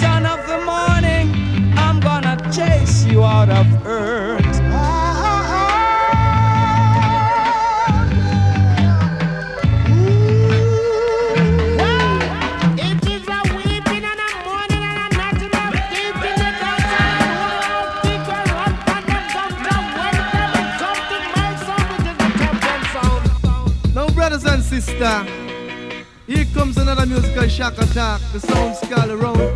Son of the morning, I'm gonna chase you out of earth. Brothers and sisters, here comes another musical shock attack. The sound skull around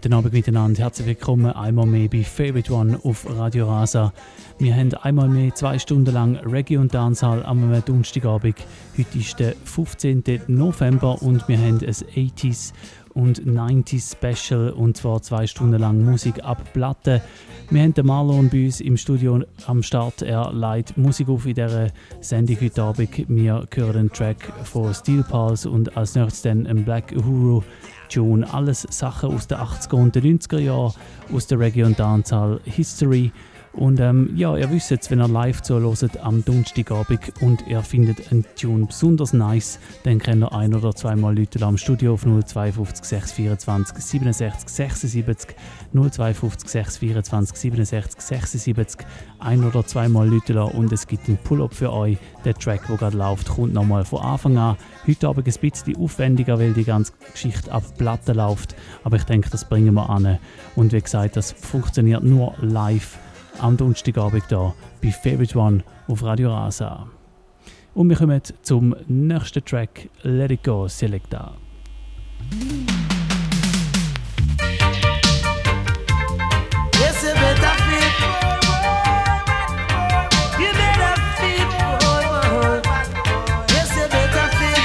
guten Abend miteinander. Herzlich willkommen einmal mehr bei Favorite One auf Radio Rasa. Wir haben einmal mehr zwei Stunden lang Reggae und Dancehall am Donnerstagabend. Heute ist der 15. November und wir haben ein 80s und 90s Special und zwar zwei Stunden lang Musik ab Platte. Wir haben den Marlon bei uns im Studio am Start. Er leitet Musik auf in dieser Sendung heute Abend. Wir hören einen Track von Steel Pulse und als nächstes dann einen Black Uhuru Tune. Alles Sachen aus den 80er und den 90er Jahren, aus der und Dancehall History. Und ähm, ja, ihr wisst jetzt, wenn ihr live zuhört am Donnerstagabend und ihr findet einen Tune besonders nice, dann könnt ihr ein- oder zweimal Leute am Studio auf 052 624 67 76 052 624 67 76 ein- oder zweimal Leute und es gibt einen Pull-up für euch. Der Track, der gerade läuft, kommt nochmal von Anfang an. Heute Abend ein bisschen aufwendiger, weil die ganze Geschichte ab Platte läuft. Aber ich denke, das bringen wir an. Und wie gesagt, das funktioniert nur live am Donnerstagabend hier bei Favorite One auf Radio Rasa. Und wir kommen zum nächsten Track, Let It Go Selecta. Yes, you better fit. You better fit. Yes, you better fit.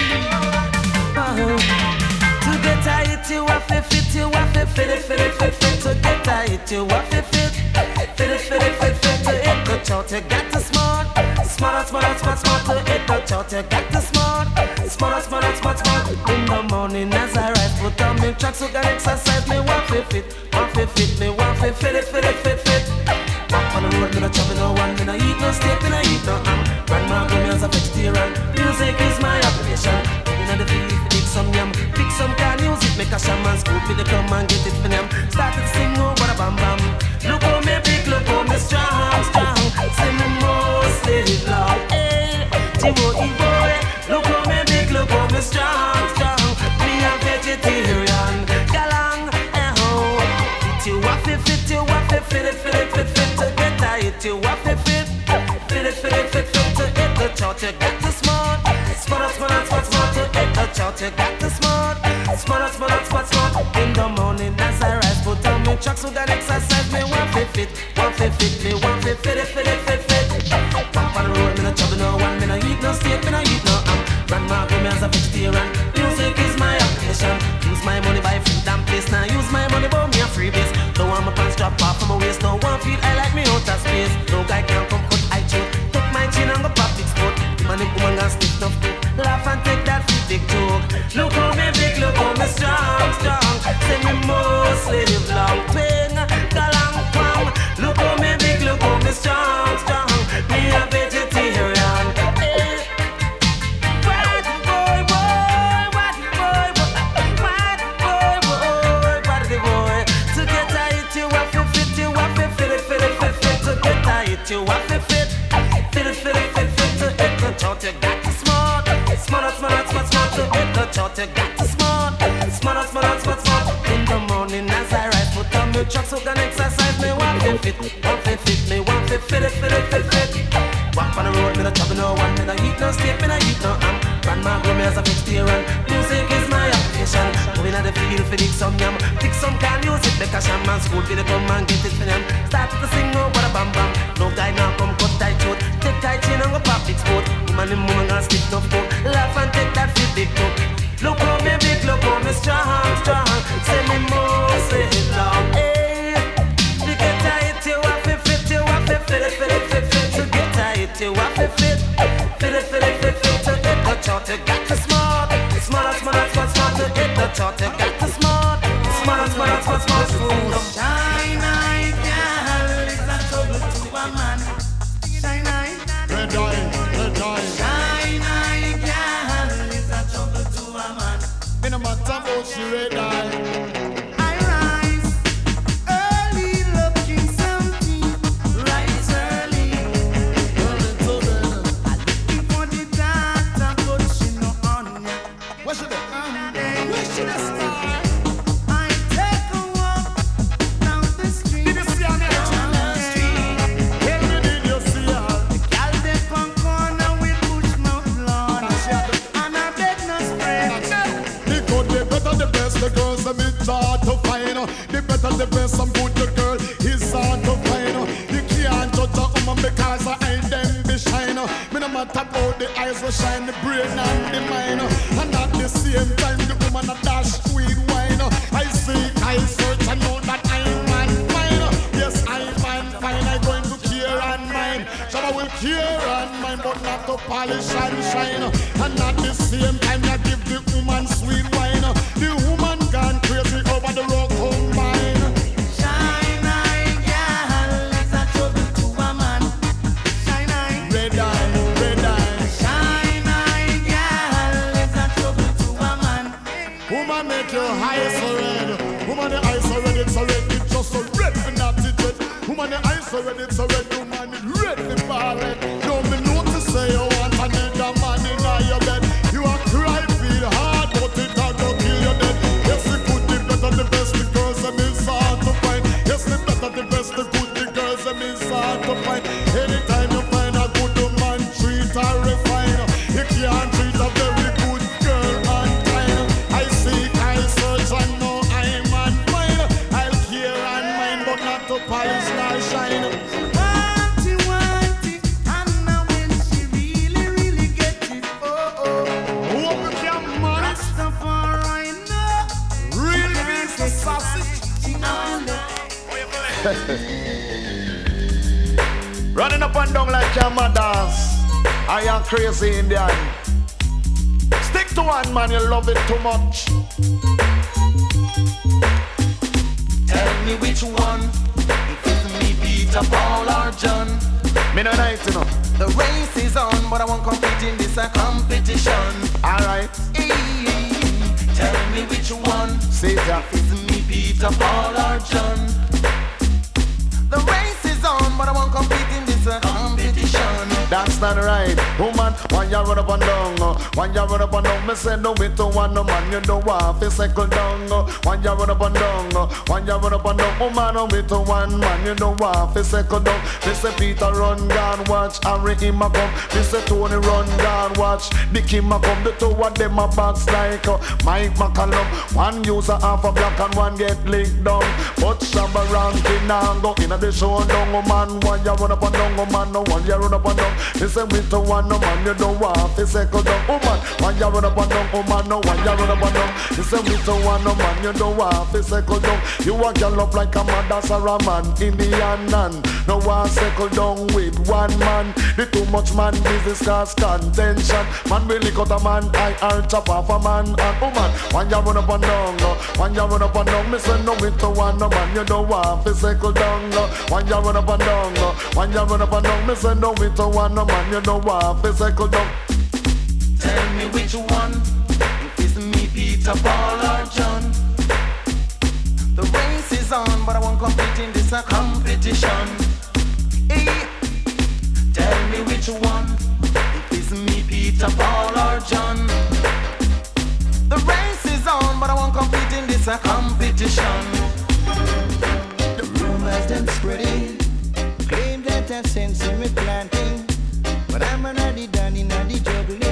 To get tight, you have to fit. You have to fit it, fit it, fit, fit it, you what to fit. Fit it, fit it, fit fit to it. The chart, you got to smart. smart smarter, smart, smart to it. The chart, you got to smart. smart smarter, smart, smart. In the morning as I rise, put on me tracks, so got exercise. Me want to fit, want to fit, me want to fit it, fit it, fit fit. Walk on the road, me no chop, me no one, me no eat no steak, me no eat no ham. Grandma give me as a vegetarian. Music is my occupation. In the field some yam, pick some car music, make a shaman school, me the come and get it for them. Started to sing oh what a bam bam. Look how me big, look how me strong, strong. Say me most live long, eh? Tiwo boy, look how me big, look how me strong, strong. Me a vegetarian, galang, eh ho. Fit you up, fit you up, fit it, fit it, fit fit to get tight. You up, fit fit, it, fit it, fit fit to hit the chart. You got to smart, smart, smart, smart, the chart. You got to smart, smart, smart, smart, smart. In the morning as I rise, put on me tracks with an exercise. Me want fit fit, want fit fit, me want fit fit it, fit it, fit fit. Pop on the road, me no trouble no one, me no eat no steak, me no eat no ham. Grandma grew me as a vegetarian. The chart, you got to smart, smart, smart, smart, smart. In the morning as I rise, put on my truck so can exercise. Me want to fit, want to fit, me want to fit it, fit it, fit fit. Walk on the road, me no trouble no one, me no eat no steak, me no eat no ham. Grandma grew me as a vegetarian. Music is my occupation. Going at the field for dig some yam, pick some can music, make a shaman school for the come and get it for them. Start to sing oh what a bam bam. No guy now come cut tight throat, take tight chain and go pop big sport. Woman and woman gonna stick no foot, laugh and take that fit big cook. How me strong, strong. Say me more, say it loud, hey. To get tight, you have to fit, you have to fit it, fit fit fit. To get tight, you have to fit, fit it, fit fit fit. To hit the chart, you got to smart, smart, smart, smart, smart. To hit the chart, you got to smart, smart, smart, smart, smart. She cycle down. When you run up and down, when you run up and down, woman, no me to one man, you know what, fi cycle down. Me say Peter run down, watch Harry him a come. Me say Tony run down, watch Dick him a come. The two of them a box like uh, Mike McCallum. One user half a black and one get licked down. But Shabba ranking now go in the show down, oh man. When you run up and down, oh man, no one you run up and down. Me say me to one no man, you know what, fi cycle down, oh man. When you run up and down, oh man, no one you run up and down. Me say me to one no man, you know what, fi cycle down. You a girl up like a man, a man, Indian man. No one cycle down with one man. The too much man business cause contention. Man really cut a man, I are chop off a man. And oh man, when you run up and down, uh, when you run up and down, me say no me to one no man, you know what, fi cycle down. uh, When you run up and down, uh, when you run up and down, me say no me to one no man, you know what, fi cycle down. Tell me which one. It's me, Peter, Paul, or John. The race is on, but I won't compete in this competition. Me, Paul, or John. The race is on, but I won't compete in this a competition. The rumors them spreading, claim that I sense in me planting, but I'm addy done in addy juggling.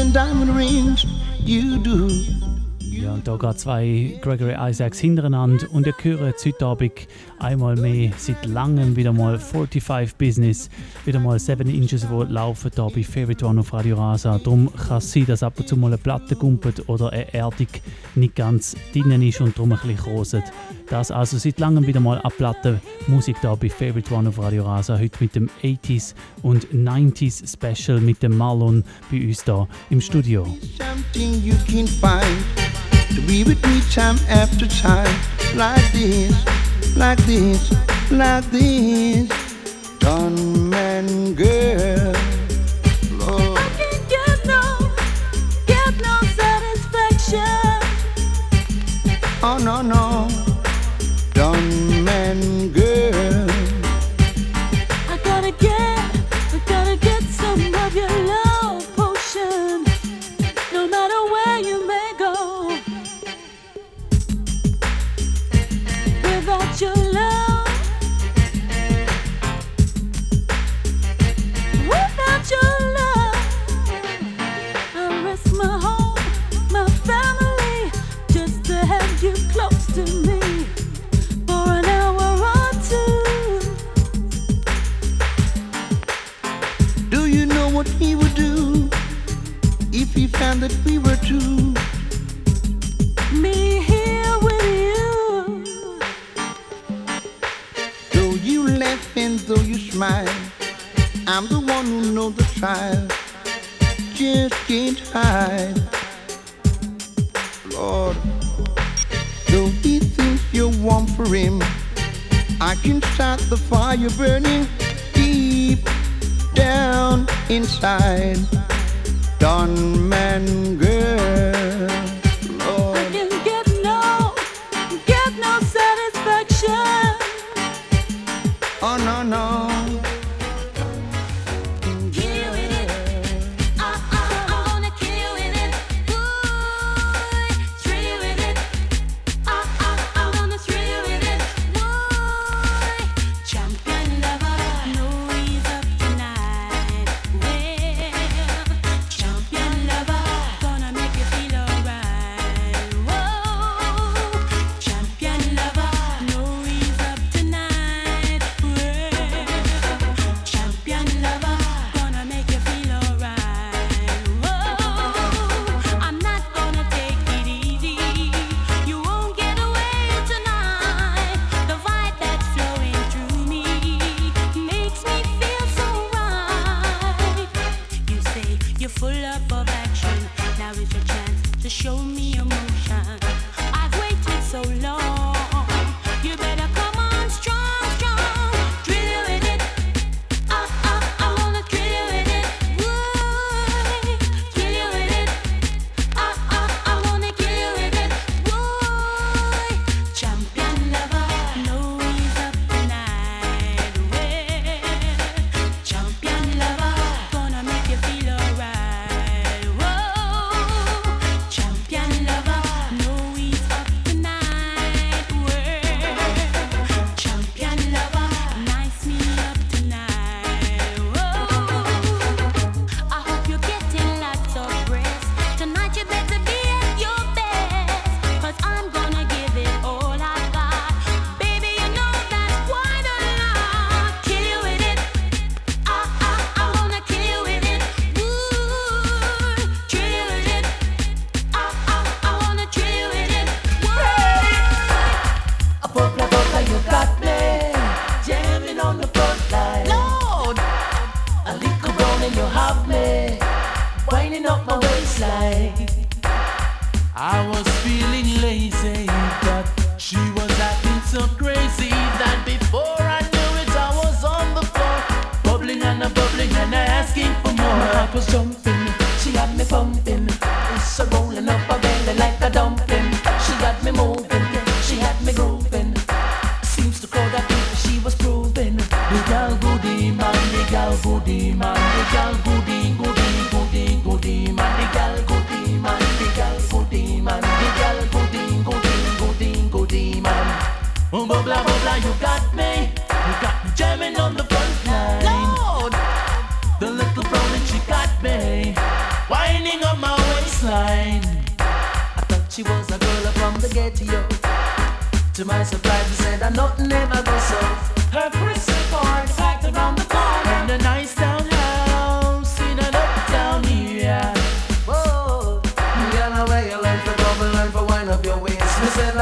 And diamond rings, you do. Ja, und da gehen zwei Gregory Isaacs hintereinander und ihr hört heute Abend einmal mehr seit langem wieder mal 45 Business, wieder mal 7 Inches, die laufen hier bei Favorite One auf Radio Rasa. Darum kann es sein, dass ab und zu mal eine Platte gumpelt oder eine Erdung nicht ganz drinnen ist und darum ein bisschen kroset. Das also seit langem wieder mal eine Platte Musik hier bei Favorite One auf Radio Rasa. Heute mit dem 80s und 90s Special mit dem Marlon bei uns hier im Studio. Like this, like this, like this.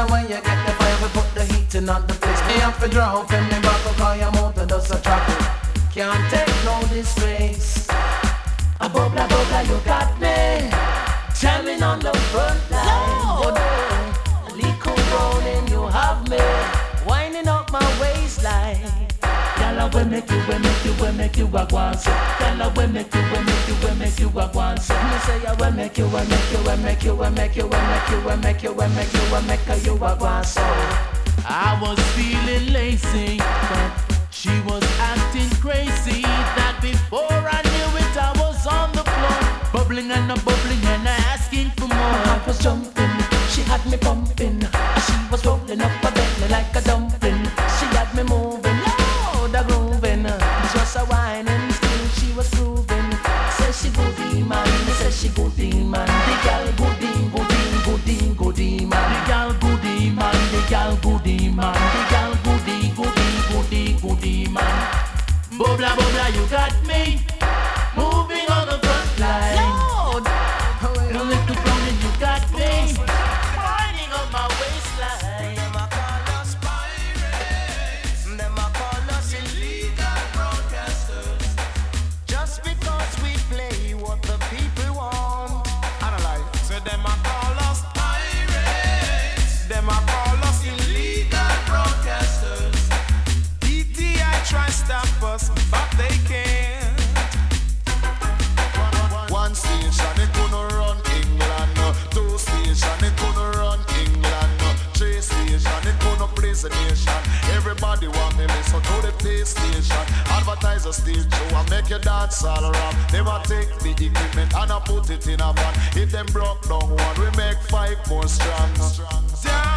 fire when you get the fire. We put the heat in on the place. Me have to draw from the bottle Cause your motor does a traffic Can't take no disgrace. A bubbler bubbler you got me. Jamming on the front line. No. Liquor rolling you have me. Winding up my waistline. Gyal, we make you, we make you, we make you a go so. Gyal, we make you, we make you, we make you a go. Me say, I will make you, we make you, we make you, we make you, we make you, we make you, we make you, we make you a go. I was feeling lazy, but she was acting crazy. That before I knew it, I was on the floor, bubbling and a bubbling and asking for more. I was jumping, she had me pumping, she was rolling up a belly like a dumpling. She had me moving. a. Says she go demon, says she go demon. The girl is a steel show. I make you dance all around. Them a take the equipment and I put it in a van. If them broke down one, we make five more strong. Yeah.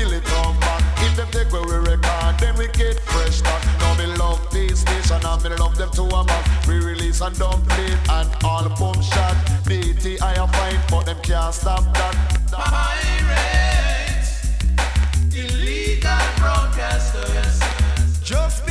till it come back. If them take where we record, then we get fresh back. Now me love this station and me love them to a. We release and dump it and all boom shot. BT I fine, but them can't stop that. Pirates, illegal broadcasters. Just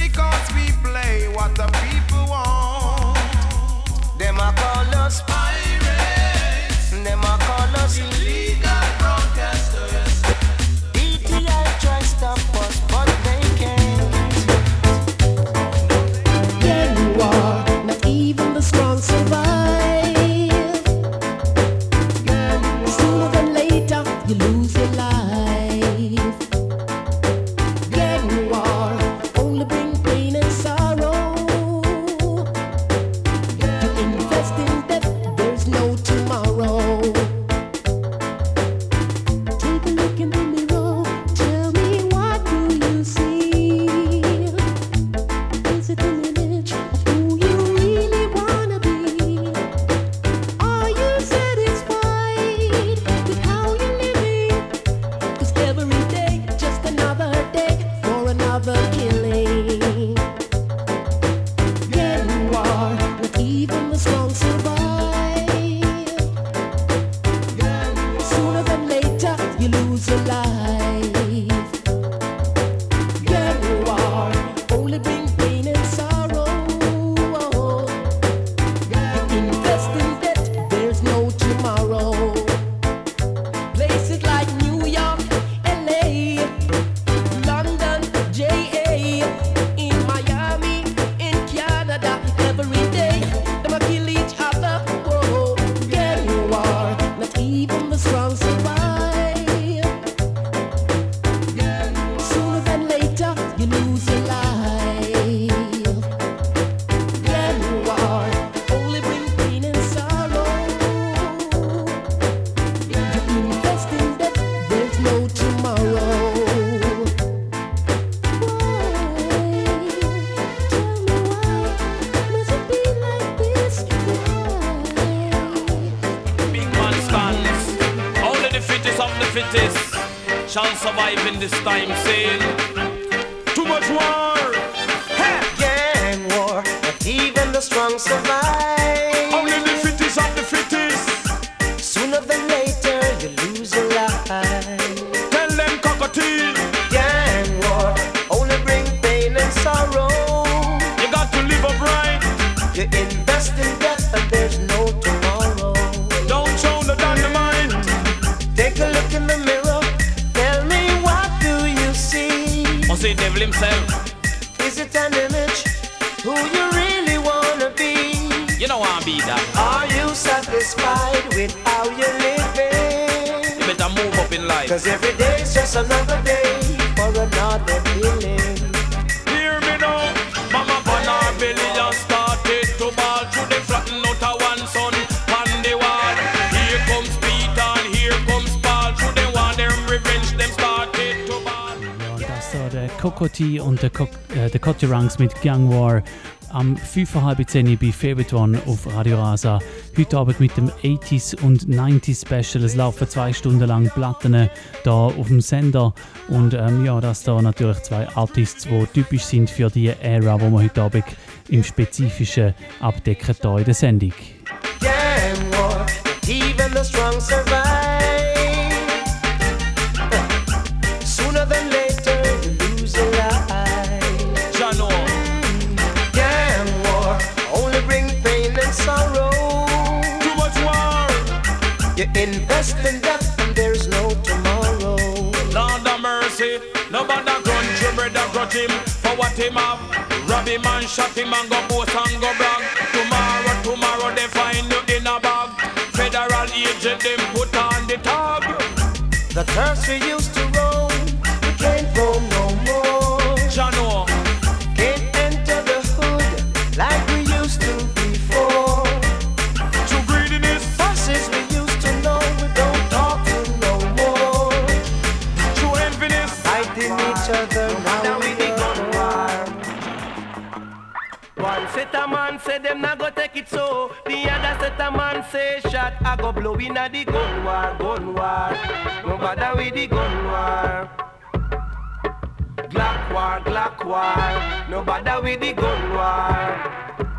Songs mit Gang War. Am 5.30 bei Favorite One auf Radio Rasa. Heute Abend mit dem 80s und 90s Special. Es laufen zwei Stunden lang Platten äh, da auf dem Sender. Und ähm, ja, das da natürlich zwei Artists, die typisch sind für die Ära, die wir heute Abend im Spezifischen abdecken hier in der Sendung. Gang War, even the strong survive. him up. Rob him shot him and go post and go brag. Tomorrow, tomorrow they find you in a bag. Federal agent them put on the tab. The thirst we used to roam, we can't roam no more. Jano. Can't enter the hood like we used to before. To greediness. Faces we used to know, we don't talk to no more. To enviness. Fighting each other now, now we set a man say them not go take it so. The other set a man say shot I go blow in a the gun war, gun war. No bother with the gun war. Glock war, Glock war. No bother with the gun war.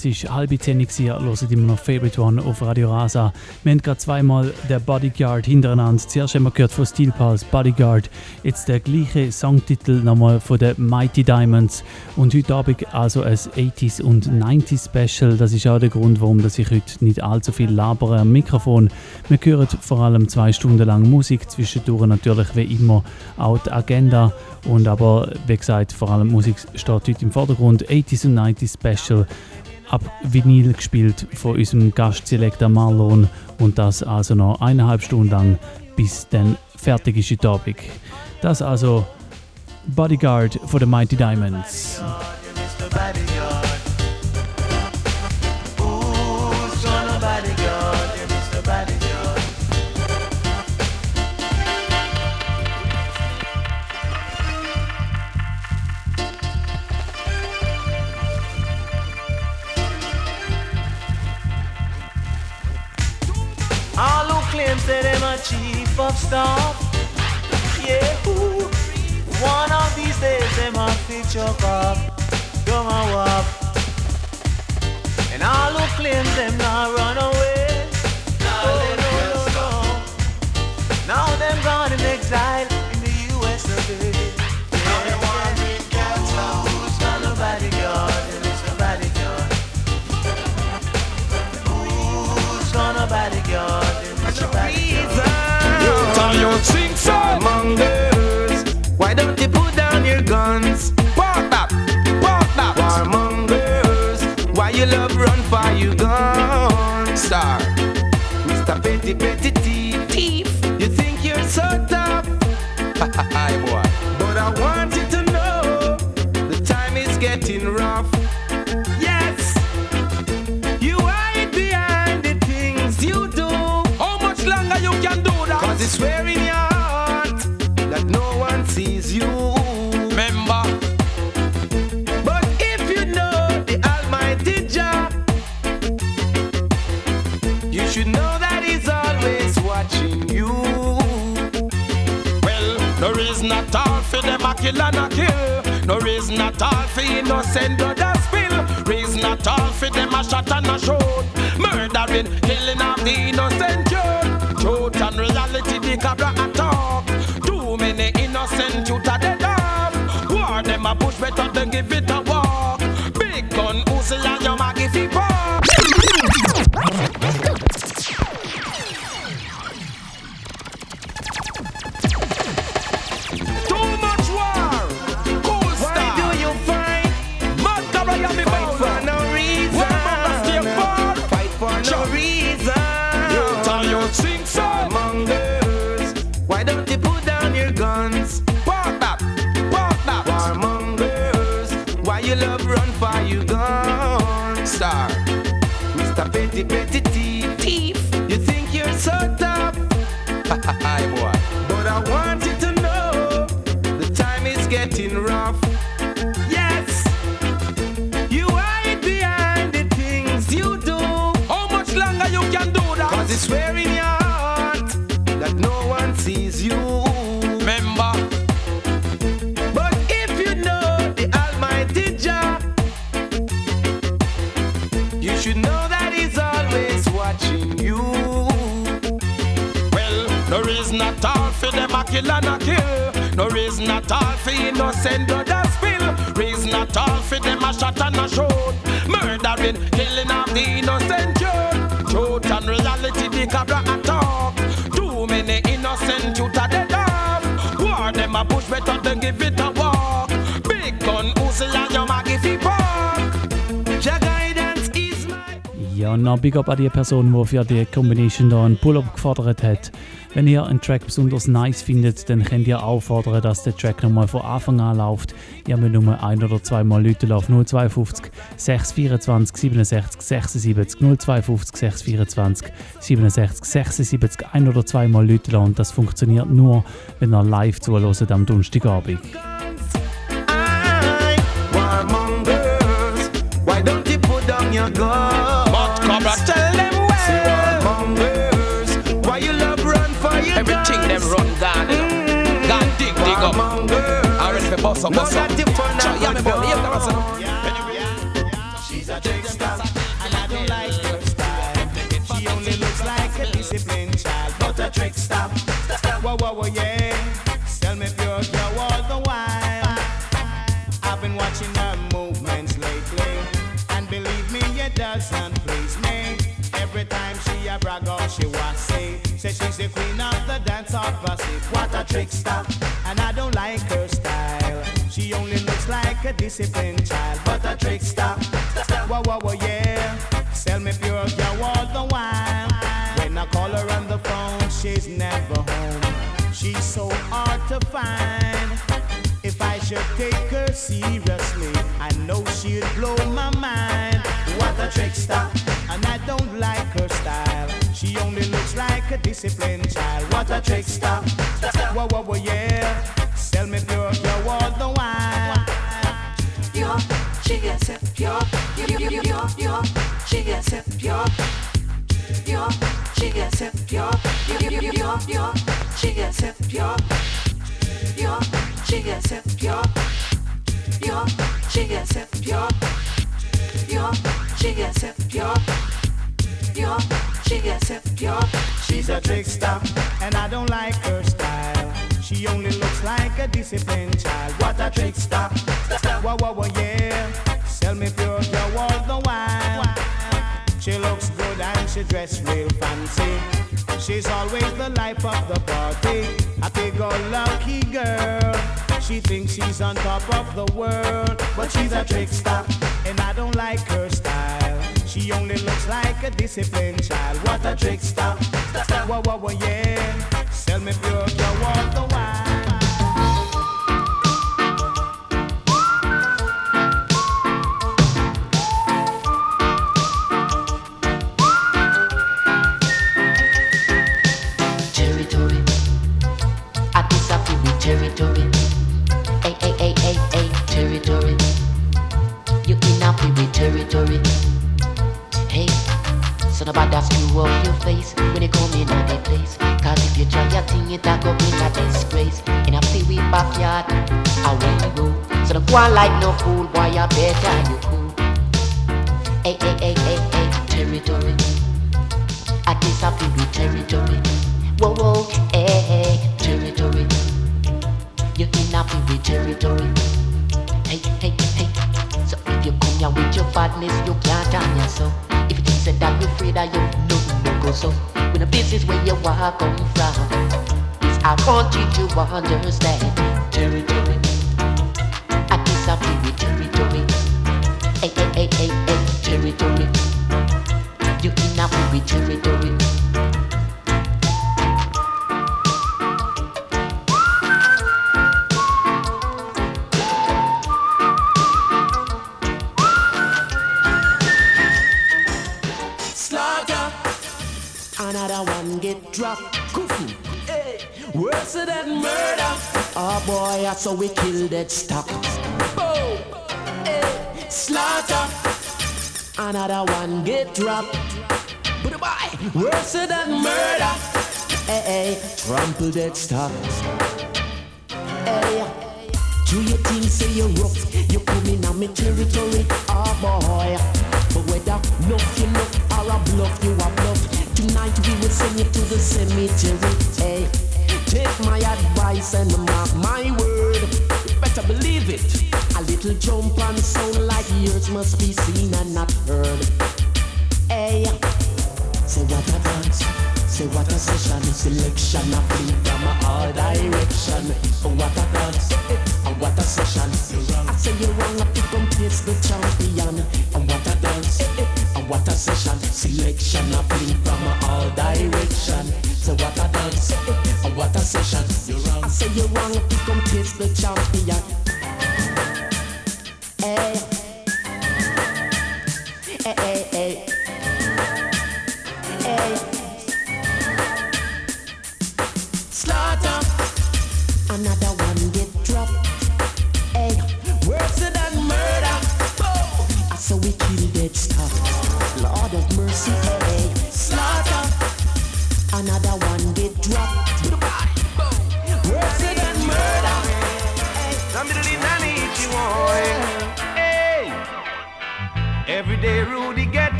Es ist halb zehn, ihr hört immer noch Favorite One auf Radio Rasa. Wir haben gerade zweimal der Bodyguard hintereinander. Zuerst haben wir gehört von Steel Pulse Bodyguard, jetzt der gleiche Songtitel nochmal von den Mighty Diamonds. Und heute Abend also ein 80s und 90s Special. Das ist auch der Grund, warum ich heute nicht allzu viel labere am Mikrofon. Wir hören vor allem zwei Stunden lang Musik, zwischendurch natürlich wie immer auch die Agenda. Und aber wie gesagt, vor allem Musik steht heute im Vordergrund. 80s und 90s Special ab Vinyl gespielt von unserem Gastselektor Marlon und das also noch eineinhalb Stunden lang, bis dann fertig ist heute Abend. Das also Bodyguard von den Mighty Diamonds. Bodyguard. That them a chief of staff, yeah, who? One of these days them a chuck up, come a wop. And all who claim them not run away, oh, no, no, no. Now them gone in exile Warmongers. Why don't you put down your guns? Park that, park that Warmongers. Why you love run for you gun? Star Mr. Petty Petty Thief. You think you're so tough? Hi boy. But I for innocent blood a spill. Reason at all for them a shot and a shoot. Murdering, killing of the innocent youth. Truth and reality, the cabra a talk. Too many innocent youth are dead off. War them a push better than give it a und noch big up an die Person, die für die Combination da einen Pull-Up gefordert hat. Wenn ihr einen Track besonders nice findet, dann könnt ihr auch fordern, dass der Track nochmal von Anfang an läuft. Ihr müsst nur ein oder zweimal Leute auf 052 624 67 76 052 624 67 76 ein oder zweimal Leute und das funktioniert nur, wenn ihr live zuhört am Donnerstagabend. Put down your guns? But Cobra, tell them warmongers, why you love run for your Everything them run gone, know. Mm-hmm. Gone dig, dig up. I ready for bust up, bust up. Me boy, yeah, come gossip. What a trickster, and I don't like her style. She only looks like a disciplined child, but a trickster. Whoa, whoa, whoa, yeah. Sell me pure girl all the while. When I call her on the phone, she's never home. She's so hard to find. If I should take her seriously, I know she'd blow my mind. What a trickster, and I don't like her style. She only looks like a disciplined child. What a trickster, whoa, whoa, whoa, yeah. Sell me pure, pure all the while. Yo, she gets it, yo, yo, yo, yo, yo, she gets it, yo, yo, she gets yo, yo, yo, yo, yo, yo, she gets it, yo, yo, she gets it, yo, yo, she gets it, yo, yo, she gets it, yo, yo, she it, yo. She's a trickster, and I don't like her style. She only looks like a disciplined child. What a trickster! Whoa, whoa, whoa, yeah. Sell me pure girl all the while. She looks good and she dress real fancy. She's always the life of the party. A big old lucky girl. She thinks she's on top of the world, but she's a trickster, and I don't like her style. She only looks like a disciplined child. What a trickster! Whoa, whoa, whoa, yeah. Sell me pure all the while. territory. So nobody screw up your face when you come in at the place. Cause if you try your thing, it a go in a disgrace. In a free backyard, I will go. So don't go on like no fool, boy, I better you cool. Hey, hey, hey, hey, hey, territory. I disappear with territory. Whoa, whoa, hey, hey, territory. You're in a with territory. Hey, hey, hey. So if you come here with your badness, you can't harm yourself. You that you're afraid of you, no, no go so. When this is where you are come from, this I want you to understand. Territory. I disagree with territory. Hey, hey, hey, hey, hey, territory. You're in a territory. Get dropped. Goofy. Hey. Worse than murder. Oh boy, that's how we kill that stock. Boom. Hey. Slaughter. Another one get dropped. Boy, worse than murder. Hey, hey. Trample that stock. Hey. Do you think say you're rough? You come in on me territory, oh boy. But whether enough you look or a bluff, you a bluff. Tonight we will send you to the cemetery. Hey, take my advice and mark my word. You better believe it. A little jump and sound like yours must be seen and not heard. Hey, say what a dance. Say what a session, selection of fleet from all direction. Oh, what a dance, and what a session. I say you up to come taste the champion. And what a dance, and what a session, Selection of fling from all direction. So what a dance, and what a session. You're wrong. I say you're wrong come taste the champion.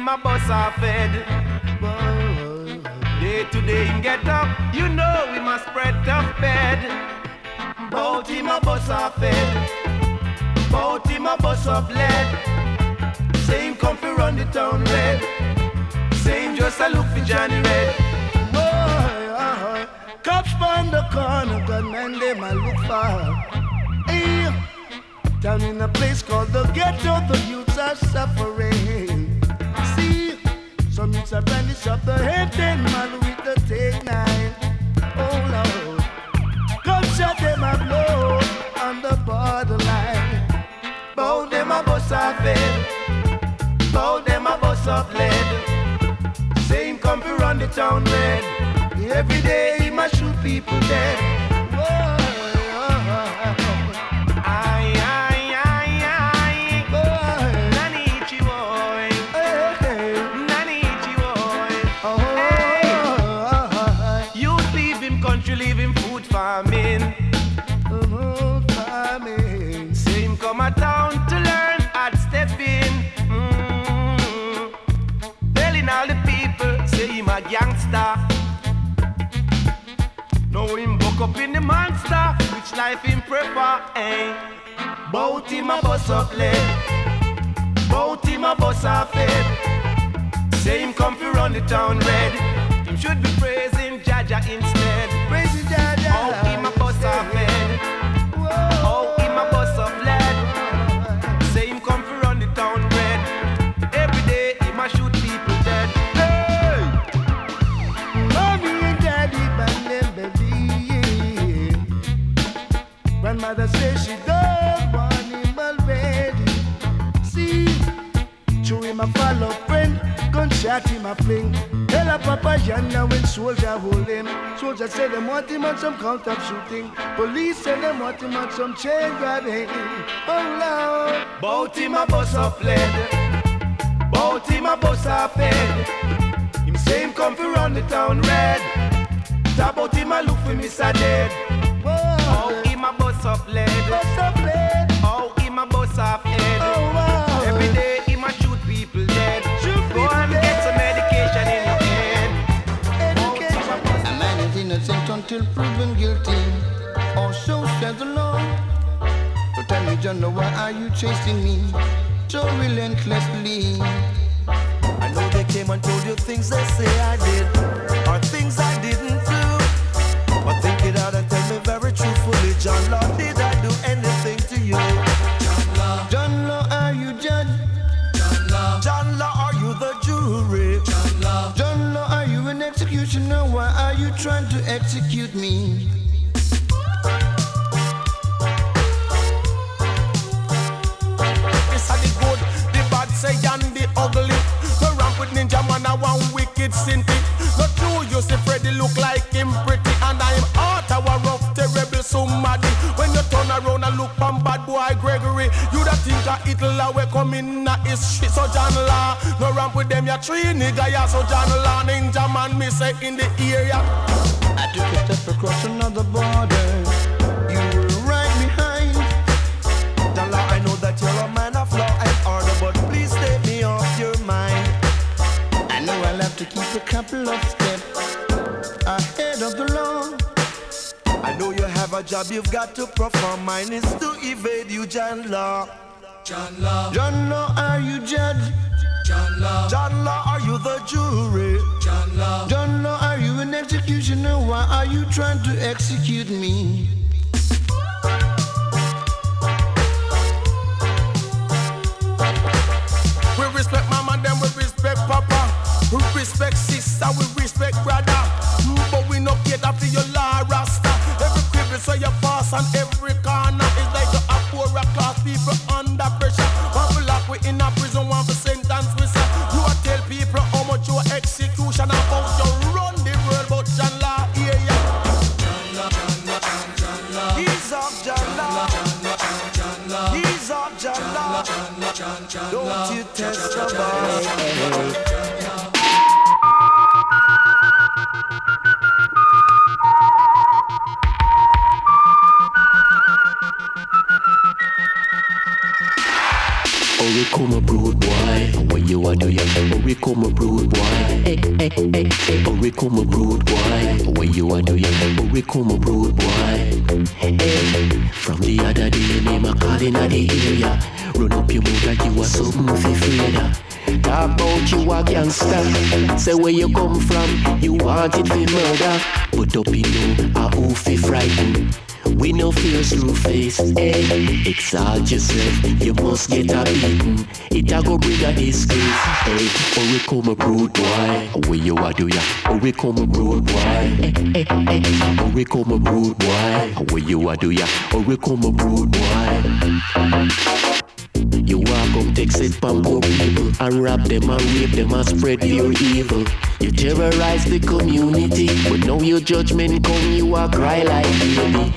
In my bus are fed. Day to day him get up, you know we must spread tough bed. Bout him a bus are fed, bout him a bus up lead. Same come fi run the town red, same just a look for Johnny Red. Oh, cops on the corner, gunmen them a look for. Hey, down in a place called the ghetto, the youths are suffering. See, some youths are brandish up the head, man with the take nine. Oh Lord, come shot them a blow on the borderline. Bow them a bus off fed, bow them a bus up lead. Same come run the town red. Every day he must shoot people dead. Aye, gangster. Know him buck up in the monster, which life him prefer, eh? Bout him a bus up lead, bout him a bus off fed. Say him come fi run the town red. Him should be praising Jah Jah instead. Praising Jah Jah. Oh, him a bus off gunshot him a fling. Tell a papa yonder when soldier hold him. Soldier say them want him on some count up shooting. Police say them want him on some chain grabbing. Oh Lord, Bout him a bus up lead. Bout him a bus off fed. Him say him come fi run the town red. Talk about him a look for Mr. Dead. John, why are you chasing me so relentlessly? I know they came and told you things they say I did, or things I didn't do. But think it out and tell me very truthfully, John Law, did I do anything to you? John Law, John Law, are you judge? John Law, John Law, are you the jury? John Law, John Law, are you an executioner? Why are you trying to execute me? You da think a Hitler we come in his shit. So John Law, no ramp with them ya three nigga ya. So John Law Ninjaman me say in the area. I took a step across another border. You were right behind. John Law, I know that you're a man of law and order, but please take me off your mind. I know I'll have to keep a couple of Though you have a job, you've got to perform. Mine is to evade you, John Law. John Law. John Law, are you judge? John Law. John Law, are you the jury? John Law. John Law, are you an executioner? Why are you trying to execute me? We respect mama, then we respect papa. We respect sister, we respect brother. But we not get after your Lara on every corner. is like a poorer class people under pressure. One for lock we in a prison, one for sentence we say. You are tell people how much your execution about to run the world, but John Law, yeah, yeah. He's up, John Law. He's up, John Law. Don't you test the boy. We come a brood boy. What you a do ya? Oh, we come a brood boy. Hey, hey, hey, hey. Oh, we come a brood boy. What you a do ya? Oh, we come a brood boy. Hey, from the other day, your name a calling at the area. Run up your mouth like you a something fi afraid of. Talk about you a gangster. Say where you come from, you want it fi murder. But up in you, a who fi frighten. We no fear through face, eh? hey. Exalt yourself, you must get a beating. It a go bring a disgrace, hey. Or we come a brood boy, where you a do ya? Or we come a brood boy, hey, hey, hey. Or we come a brood boy, where you a do ya? Or we come a brood boy. Up, take set from poor people and rob them and rape them and spread pure evil. You terrorize the community, but now your judgment come, you a cry like baby.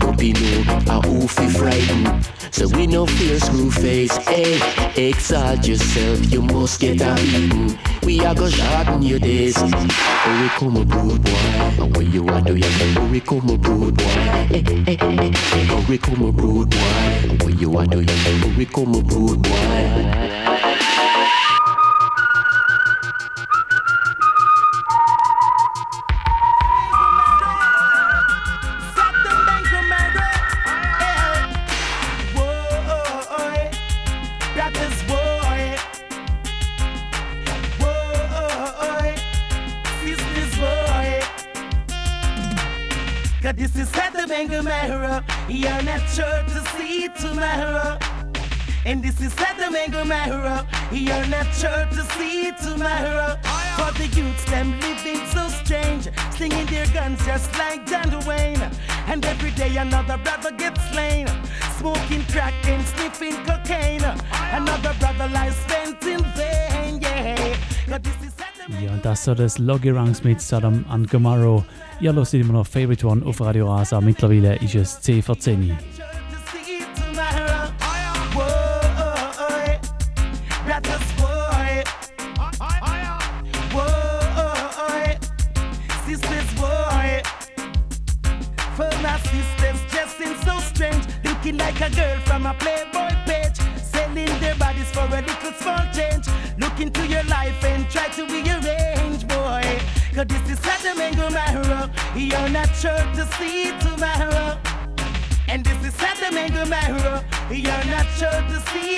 Puppy know a oofy frightened, so we no fear screw face. Hey, exalt yourself, you must get a beating. We are go shorten your days. Oh, we come a brood boy, you a do ya? Oh, we come a brood boy. Hey, hey, hey, hey. Oh, we come a brood boy, and you a do ya? Oh, we come a brood boy. Is Saturday Mangomero. You're not sure to see tomorrow. For the youths, them living so strange. Slinging their guns just like John Wayne. And every day another brother gets slain. Smoking crack and sniffing cocaine. Another brother lies spent in vain. Yeah. 'Cause this is Ja, und das so das Loggy Ranks mit Sodom and Gomorrah. Ihr hört immer noch Favorite One auf Radio Rasa. Mittlerweile ist es 10 vor 10. To see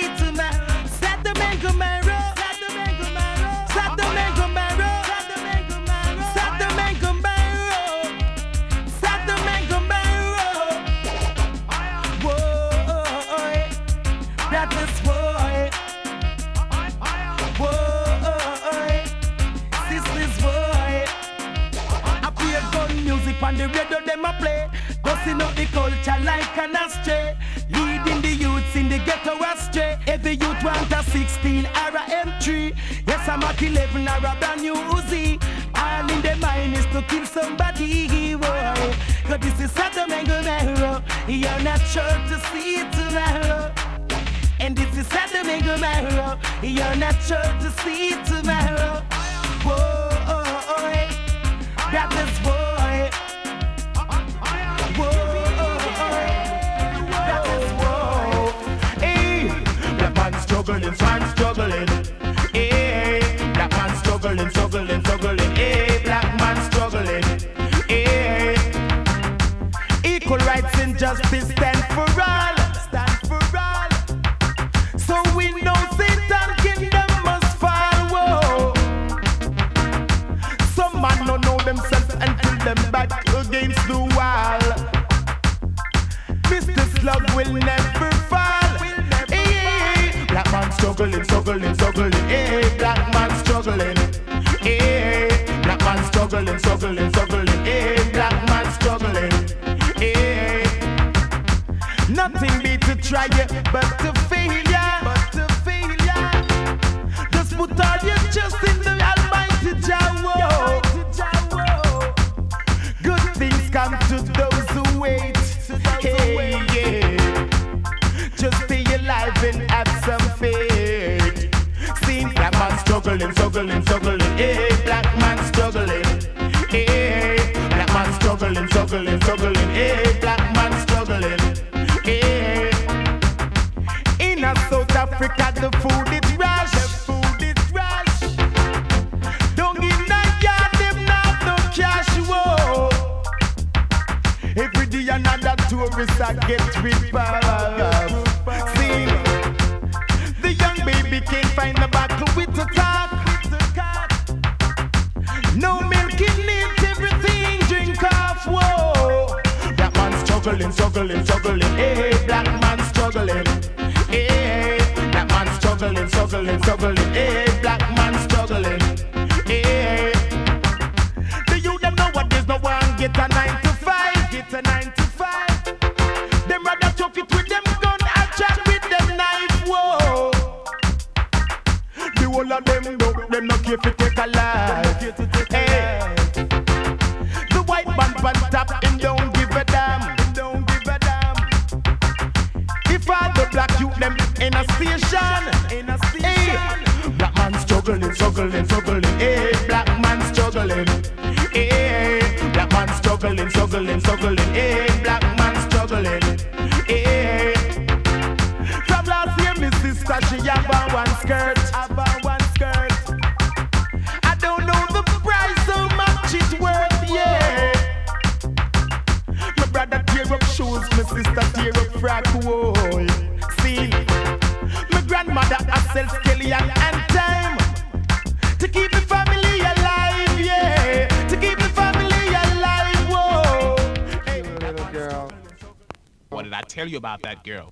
that girl?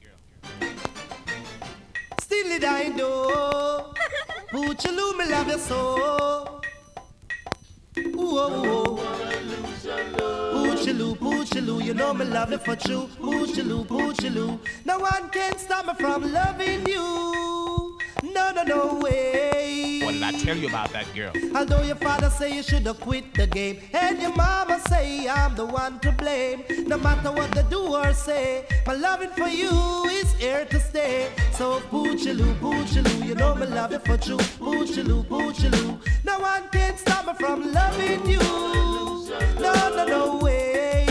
Still it I know. Poochalooo, me love you so. Whoa, Poochalooo, Poochalooo, you know me love you for true. Poochalooo, Poochalooo, no one can stop me from loving you. No, no, no way. What did I tell you about that girl? Although your father say you should have quit the game, and your mama say I'm the one to blame. No matter what they do or say, my loving for you is here to stay. So poochalooo, poochalooo, you know me love you for true. Poochalooo, poochalooo, no one can stop me from loving you. No, no, no way.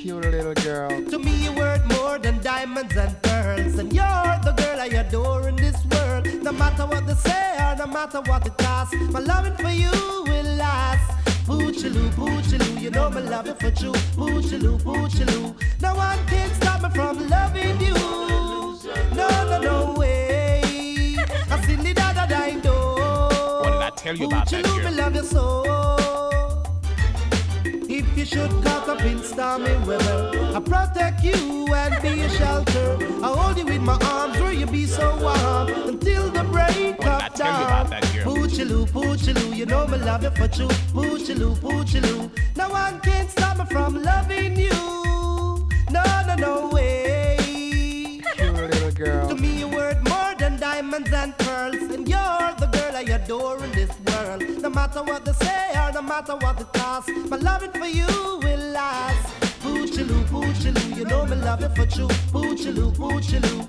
Cute little girl. To me, you're worth more than diamonds and pearls. And you're the girl I adore in this world. No matter what they say or no matter what it costs, my loving for you. Poochalooo, poochalooo, you know me love you for true. Poochalooo, poochalooo, no one can stop me from loving you. No, no, no way. I silly da da da do. What did I tell you about that Poochalooo, me girl? love you so. If you should caught up in stormy weather, I protect you and be a shelter. I hold you with my arms where you be so warm until the break What did I of you dawn. about that girl? Poochalooo, poochalooo, you know me love you for true. Poochalooo, poochalooo, no one can stop me from loving you. No, no, no way. Cute little girl. To me, you're worth more than diamonds and pearls, and you're the girl I adore in this world. No matter what they say or no matter what it costs, my loving for you will last. Poochalooo, poochalooo, you know me love you for true. Poochalooo, poochalooo,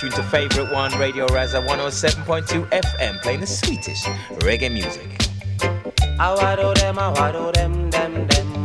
saying tune to Favorite One Radio Rasa 107.2 FM, playing the sweetest reggae music. I wado them, I wado them, them, them.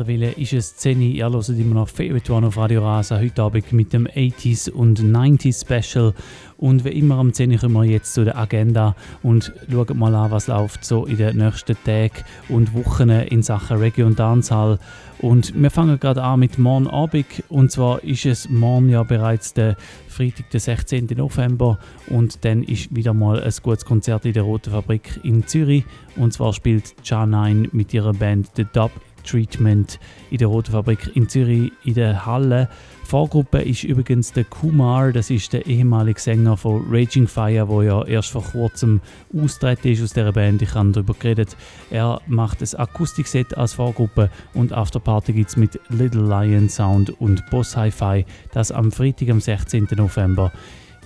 Mittlerweile ist es 10 Uhr. Ihr hört immer noch Favorite One auf Radio Rasa. Heute Abend mit dem 80s und 90s Special. Und wie immer am 10 Uhr kommen wir jetzt zu der Agenda und schauen mal an, was läuft so in den nächsten Tagen und Wochen in Sachen Reggae und Dancehall. Und wir fangen gerade an mit morgen Abend. Und zwar ist es morgen ja bereits der Freitag, der 16. November. Und dann ist wieder mal ein gutes Konzert in der Roten Fabrik in Zürich. Und zwar spielt J9 mit ihrer Band The Dub Treatment in der Roten Fabrik in Zürich in der Halle. Vorgruppe ist übrigens der Kumar, das ist der ehemalige Sänger von Raging Fire, wo ja erst vor kurzem austreten ist aus dieser Band. Ich habe darüber geredet. Er macht ein Akustikset als Vorgruppe und Afterparty gibt es mit Little Lion Sound und Boss Hi-Fi. Das am Freitag, am 16. November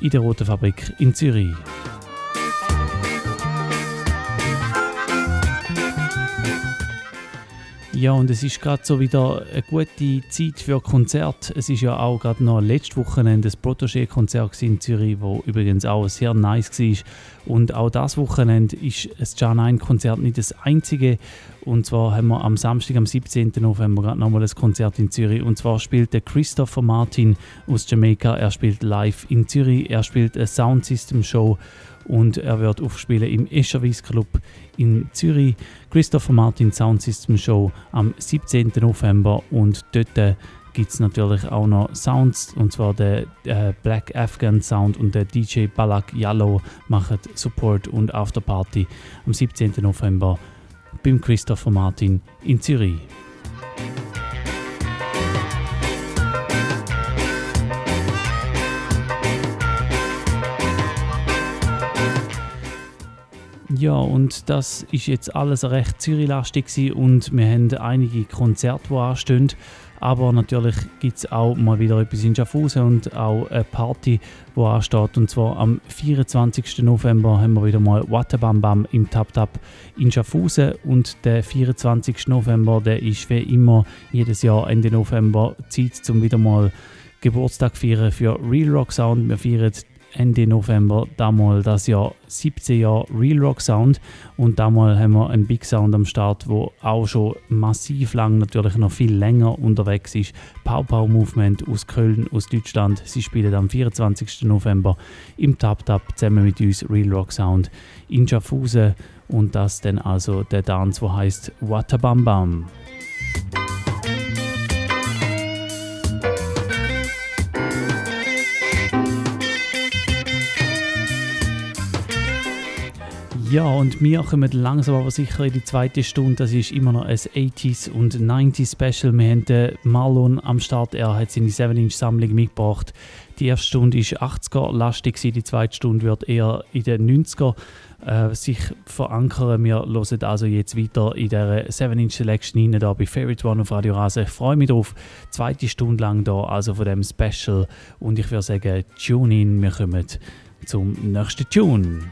in der Roten Fabrik in Zürich. Ja, und es ist gerade so wieder eine gute Zeit für Konzerte. Es ist ja auch gerade noch letztes Wochenende das Protégé-Konzert in Zürich, wo übrigens auch sehr nice war. Und auch das Wochenende ist das Jan-1-Konzert nicht das einzige. Und zwar haben wir am Samstag, am 17. November, gerade nochmal ein Konzert in Zürich. Und zwar spielt der Christopher Martin aus Jamaika. Er spielt live in Zürich. Er spielt eine Sound System Show und er wird aufspielen im Escherwies Club in Zürich. Christopher Martin Sound System Show am 17. November und dort gibt es natürlich auch noch Sounds und zwar der äh, Black Afghan Sound und der DJ Balak Yellow machen Support und Afterparty am 17. November beim Christopher Martin in Zürich. Ja, und das ist jetzt alles recht Zürich-lastig und wir haben einige Konzerte, die anstehen. Aber natürlich gibt es auch mal wieder etwas in Schaffhausen und auch eine Party, die ansteht. Und zwar am 24. November haben wir wieder mal Wattebam Bam im Tap Tap in Schaffhausen. Und der 24. November, der ist wie immer jedes Jahr Ende November Zeit, zum wieder mal Geburtstag feiern für Real Rock Sound. Wir feiern Ende November damals das Jahr 17 Jahre Real Rock Sound und damals haben wir einen Big Sound am Start, wo auch schon massiv lang, natürlich noch viel länger unterwegs ist. Pau Pau Movement aus Köln, aus Deutschland. Sie spielen am 24. November im Tap Tap zusammen mit uns Real Rock Sound in Schaffhausen und das dann also der Tanz, wo heißt Watabam Bam. Ja, und wir kommen langsam aber sicher in die zweite Stunde. Das ist immer noch ein 80s und 90s Special. Wir haben den Marlon am Start. Er hat seine 7-Inch-Sammlung mitgebracht. Die erste Stunde war 80er-lastig, die zweite Stunde wird eher in den 90er äh, sich verankern. Wir hören also jetzt weiter in der 7-Inch-Selection hinein, da bei Favorite One auf Radio Rase. Ich freue mich drauf. Zweite Stunde lang da, also von dem Special. Und ich würde sagen, tune in. Wir kommen zum nächsten Tune.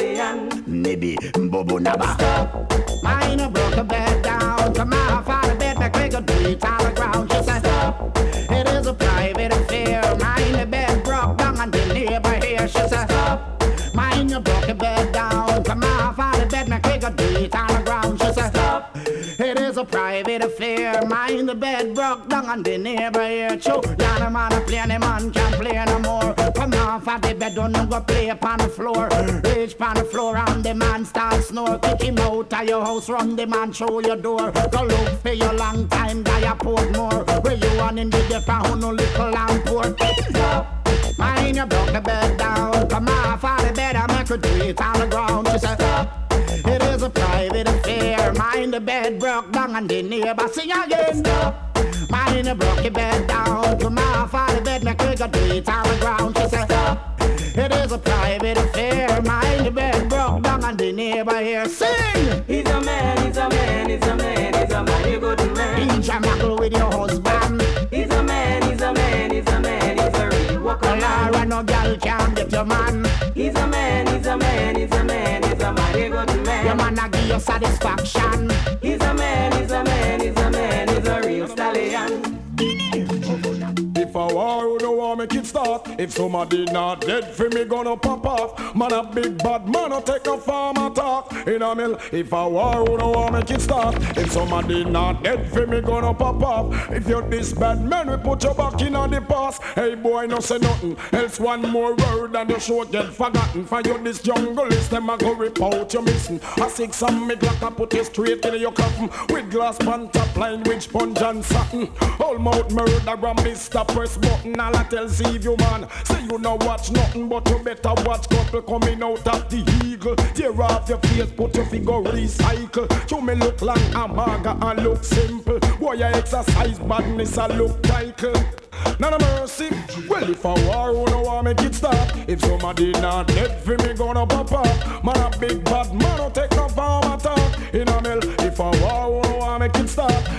Stallion. Maybe Bobo Naba. Stop. Mine a broke the bed down. Come on the bed, make quick do it on the ground. She said, Stop. It is a private affair. Mine the bed broke down and the neighbor here. She said, Stop. Mine broke the bed down. Come on the bed, make quick do it on the ground. She said, Stop. It is a private affair. Mind the bed broke down and the neighbor here too. Yeah, the man a play, the man can't play no more. Come off of the bed, don't go play upon the floor. Reach upon the floor and the man start snore. Kick him out of your house, run the man through your door. Go look for your long time guy I a more. Where you want in the depot, who no little and poor. Mind you broke the bed down. Come off of the bed and make her do it on the ground. She said, It is a private affair. Mind the bed broke down and the neighbor sing again. Mind you broke your bed down. Off of the bed, make her go it on the ground. She said, It is a private affair. Mind the bed broke down and the neighbor here sing. He's a man, he's a man, he's a man, he's a mighty good man. DJ Muckle with your husband. He's a man, he's a man, he's a man, he's a real walker Laura, man. no girl can get your man. He's a man, he's a man, he's a man, he's a mighty good man. Your man a give you satisfaction. He's a man, If somebody not dead for me gonna pop off. Man a big bad man a take a farm attack. In a mill If I war would want make it start? If somebody not dead for me gonna pop off. If you're this bad man we put your back in on the past. Hey boy no say nothing. Else one more word and the show get forgotten. For you this jungle is them a go rip out you missing. A six and me glock a put you straight in your coffin. With glass pan top line with sponge and satin. All mouth murder Mr. Press button. All I tell see you man Say you no watch nothing but you better watch couple coming out of the eagle Tear off your face put your figure recycle You may look long a maga and look simple Boy you exercise badness and look title None of mercy. Well, if I war who no want make it stop. If somebody not dead for me gonna pop up. Man a big bad man no take no farm attack. In a mill, if I war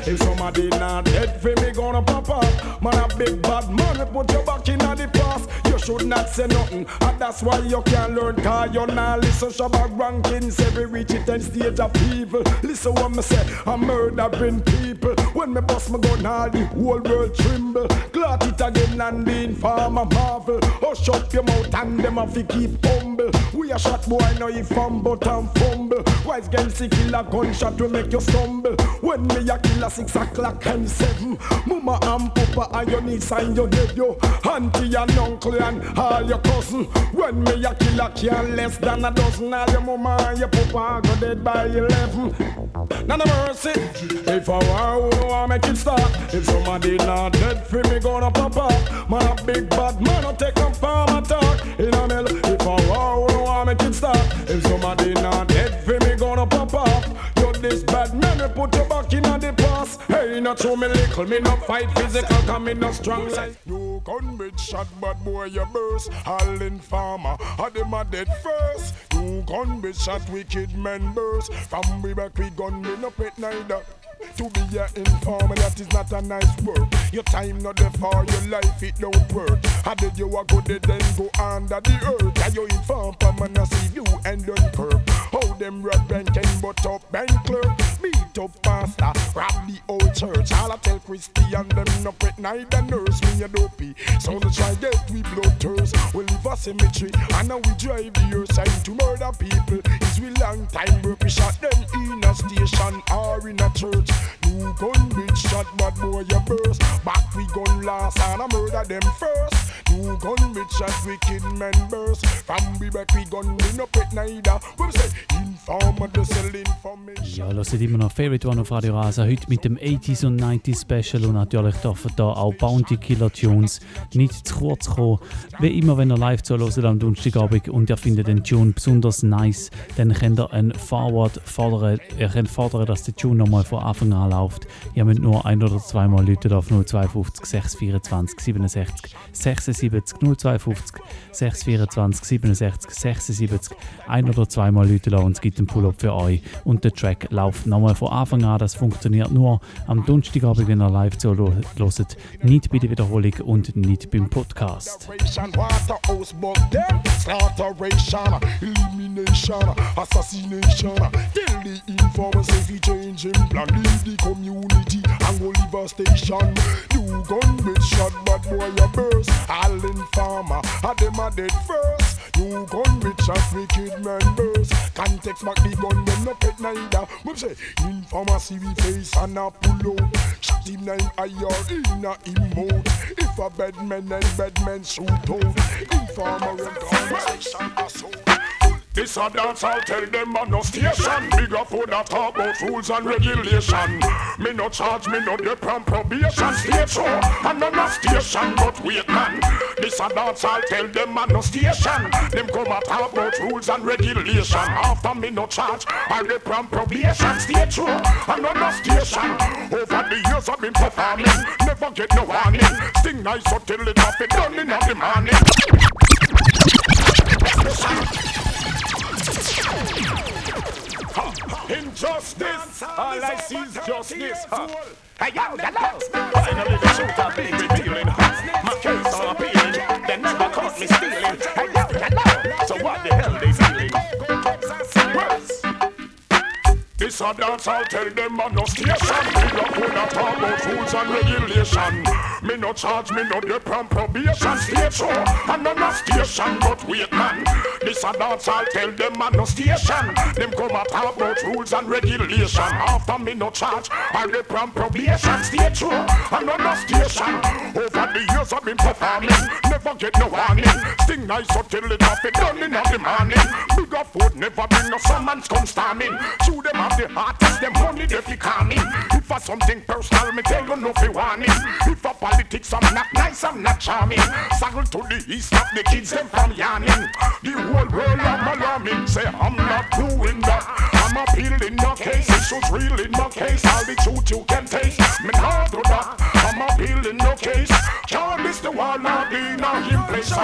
If somebody not dead for me gonna pop up. Man a big bad man put your back in the past. Should not say nothing, and that's why you can't learn. Cause you not listen Shabbat rankings every reach it and stage of evil. Listen what me say, I'm murdering people. When me bust my gun, all the whole world tremble. Clot it again and the informer marvel. Hush up your mouth and them have keep humble. We a shot boy, now you fumble and fumble. Wise the killer gunshot to make you stumble. When me a killer six o'clock and seven. Mama and papa and your niece and your nephew. Auntie and uncle and all your cousin. When me a killer can less than a dozen. All your mama and your papa go dead by eleven. None of mercy. If I war, who want make it start? If somebody not dead for me, gonna pop up. A big bad man, I take a farm attack. In a mill, if I war, who want make it start? If somebody not Hey, not show me little, me not fight physical, come me not strong like. You gun with shot, bad boy, you burst. All in farmer, I them a dead first. You gun with shot, wicked men burst. From we back, we gun, me no pet neither. To be a informer, that is not a nice word. Your time not there for your life, it don't work. How did you a good then go under the earth? Are you inform man I see you and Dunkirk? How them red bank and butt up bank clerk? Beat up pastor, rob the old church. All I tell Christian them no pet neither nurse me a dopey. So they try get we blood thirst. We live a cemetery and now we drive the earth sign to murder people. It's we long time we shot them in a station or in a church. You gun bitch shot bad boy you burst. Back we gun last and I murder them first. You gun bitch shot wicked men burst. From we back we gun we no pet neither. We say informer the sell information. Ja, hört immer noch Favorite One auf Radio Rasa. Heute mit dem 80s und 90s Special und natürlich dürfen da auch Bounty Killer Tunes nicht zu kurz kommen. Wie immer, wenn ihr live zuhört am Donnerstagabend und ihr findet den Tune besonders nice, dann könnt ihr einen Forward fordern. Ihr könnt fordern, dass der Tune nochmal von an läuft. Ihr müsst nur ein oder zweimal Leute auf 052 624 67 76 052 624 67 76 ein oder zweimal Leute und es gibt einen Pull-up für euch und der Track läuft nochmal von Anfang an. Das funktioniert nur am Donnerstagabend, wenn ihr live zuhört, nicht bei der Wiederholung und nicht beim Podcast. Assassination. Till the fi change him plan leave the community and go live a station. You gun with shot, bad boy a burst. All informer, a them a dead first. You gun with shot, wicked man burst. Context back the gun, them no pet neither. We say informer see we face and a pull out. Shot him nine higher in a mouth. If a bad man and bad man shoot out. Informer and conversation assault. This a dance, I'll tell them a no station. Big up for that talk about rules and regulation. Me no charge, me no dip on probation. State show, and no station, but wait man. This a dance, I'll tell them a no station. Them come a talk about rules and regulation. After me no charge, I dip on probation. State show, and no station. Over the years I've been performing, never get no warning. Sting nice so it off it done in the morning. Injustice, all I see is justice. Hey yo, hello. Finally the shooter big revealing. My case all appealing. They never caught me stealing. Hey yo, hello. So what the hell This a dance, I'll tell them a no station. Me no put a talk about rules and regulation. Me no charge, me no dip on probation. State show, and no no station, but wait man. This a dance, I'll tell them a no station. Them come a talk about rules and regulation. After me no charge, I dip on probation. State show, and no no station. Over the years I've been performing, never get no warning. Sting nice it off it done in the morning. Bigger food never bring no summons come storming. Chew them off the artists, them only they fi calming. If for something personal, me tell you no fi warning. If for politics, I'm not nice, I'm not charming. Saddle to the east, stop the kids them from yarning. The whole world I'm alarming, say I'm not doing that. I'm appealing no case, issues real in no case. All the truth you can taste, me not do that. I'm appealing no case. Can't the wall, not be no inflation.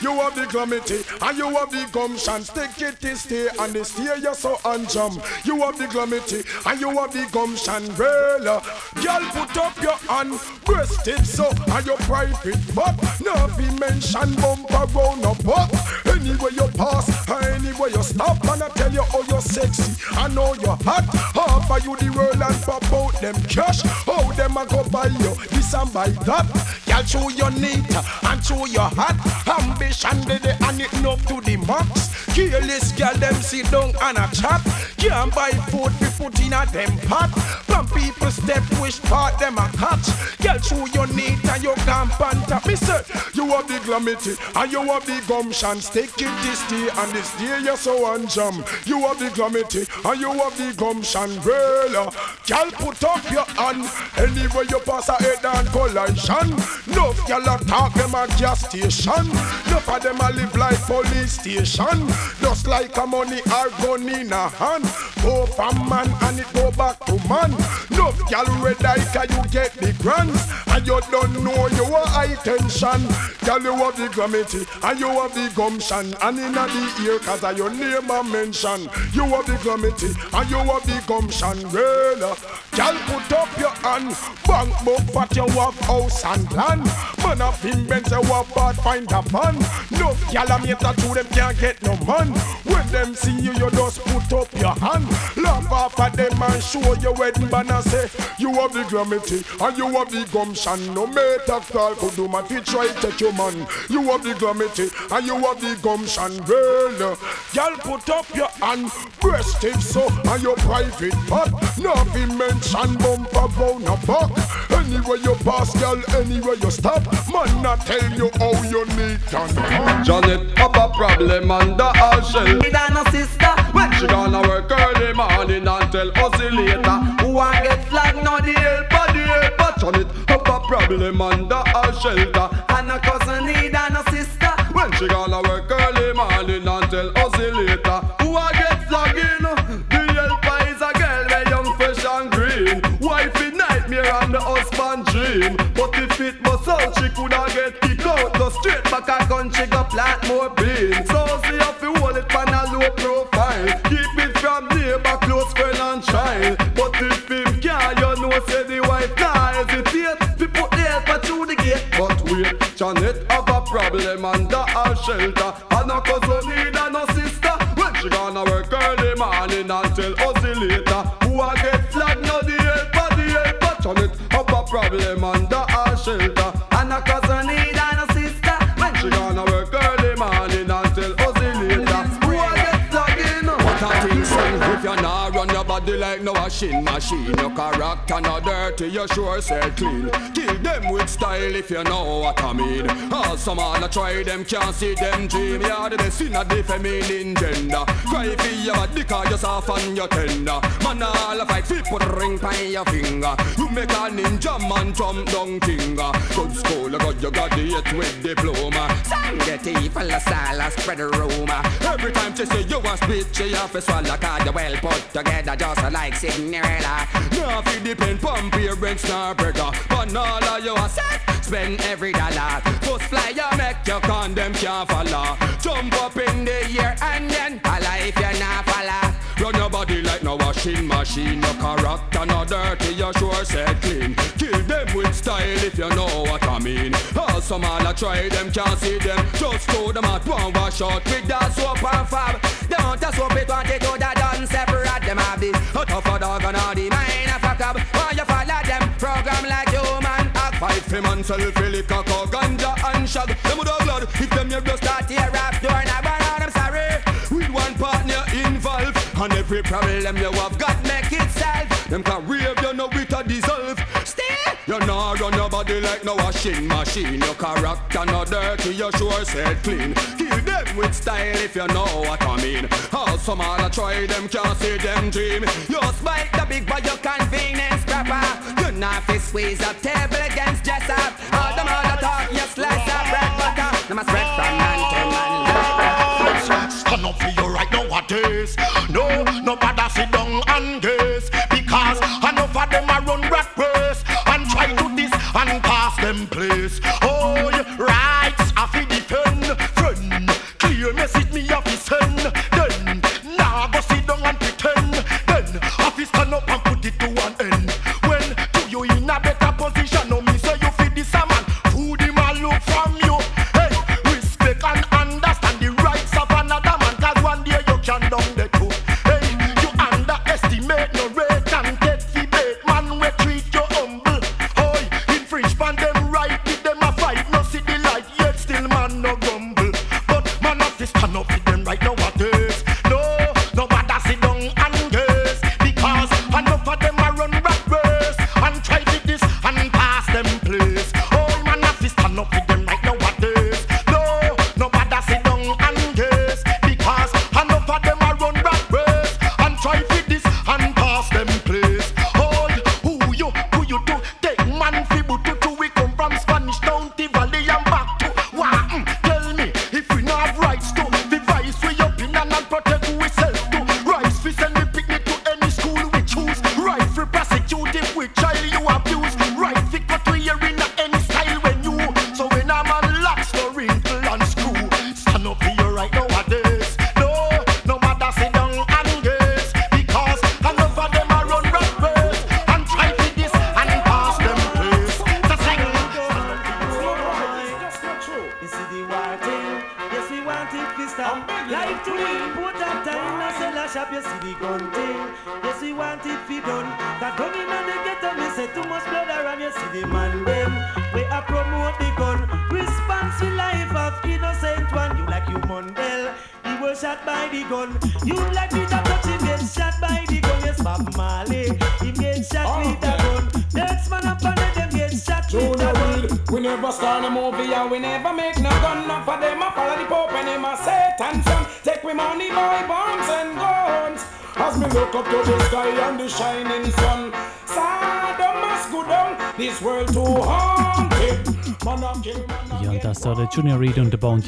You have the glamity and you have the gumption. Stick it to stay and the stay you so unjump. You have the glamity and you have the gumption. Well, uh, girl, put up your hand, breast it so and your private butt. No be mention bumper round a butt. Anywhere you pass, anywhere you stop, and I tell you how you're sexy. I know you're hot. Offer you the world and pop out them cash. How them a go buy you this and buy that. Girl, show your neat and show your hot. Ambition did it and it up to the max. Careless girl, them sit down and a chat. Can't buy food, be put in a them pot. From people step, wish part them a catch. Girl, show your neat and you can panta. Me say, you have the glamity and you have the gumption. Stick it this day and this day you're so unjam. You have the glamity and you have the gumption. Uh, girl, put up your hand. Anywhere you pass a and collision. No girl a talk them a gas station. No of them a live like police station. Just like a money or gun in a hand. Go from man and it go back to man. No girl red eye can you get the grants. And you don't know you are high tension. Girl you have the gravity and you have the gumption. And in the ear cause of your name a mention. You have the gravity and you have the gumption. Well, uh, girl put up your hand. Bank book but you have house and land. Man of invent you have bad find a man. No girl a mate to them can't get no man. When them see you you just put up your hand. Laugh off at them and show your wedding banner say you have the gravity and you have the gumption. No matter call could do man fi try take your man. You have the gravity and you have the gumption. Girl put up your hand, breast it so and your private part. Nothing mention bumper round a buck. Anywhere you pass, girl, anywhere you stop. Man, I tell you how you need and Janet have a problem under her shell. It and her sister when she gonna work early morning and tell us later. Who I get flag no the help the help. Janet have a problem under her shelter. And her cousin need and her sister when she gonna work early morning and tell us later. Dream. But if it was out, she coulda get kicked out. Go straight back a gun, she go plant more beans. So she have to hold it on a low profile. Keep it from neighbor, close friend and child. But if him can't, you know say the wife nah hesitate. We put the helper through the gate. But wait, Janet have a problem under her shelter. And her cousin need and her sister. When she gonna work early morning and tell oscillator. Who a get flag, no the help, but the help, it. Have a problem no washing machine, your character not dirty, you sure say clean. Kill them with style if you know what I mean. All some all a try them can't see them dream. You're the best in a the feminine gender. Cry for your body cause you're soft and you're tender. Man all a fight fi put ring by your finger. You make a ninja man jump down finger. Good school, you got you graduate with diploma. Tea full of style spread a rumor. Every time she say you want spit, she have to swallow cause you well put together just like Cinderella. Now fi depend pon parents nor brother. But all of you a set, spend every dollar. First fly you make your condom can't follow. Jump up in the air and then holla if you not follow. Run your body like no washing machine. Your character no dirty, you sure said clean. Kill them with style if you know what I mean. All some all a try them can't see them. Just throw them at one wash out with that soap and fab. Don't a soap it want it to the done separate them a bit. A tougher dog and all the mine a fuck up. Why you follow them program like human? Fight for man lick a cock ganja and shag. Them would have blood if them you just start tear up and every problem you have got make it solve. Them can rave you know it a dissolve. Stay. You not run your body like no washing machine. Your character not dirty, you sure said clean. Kill them with style if you know what I mean. How some all a try them can't see them dream. You spike the big boy your convenience proper. You not fi squeeze up table against dress up. All them all the talk, you slice up bread butter. Them a spread from man to man. Stand up for you right nowadays.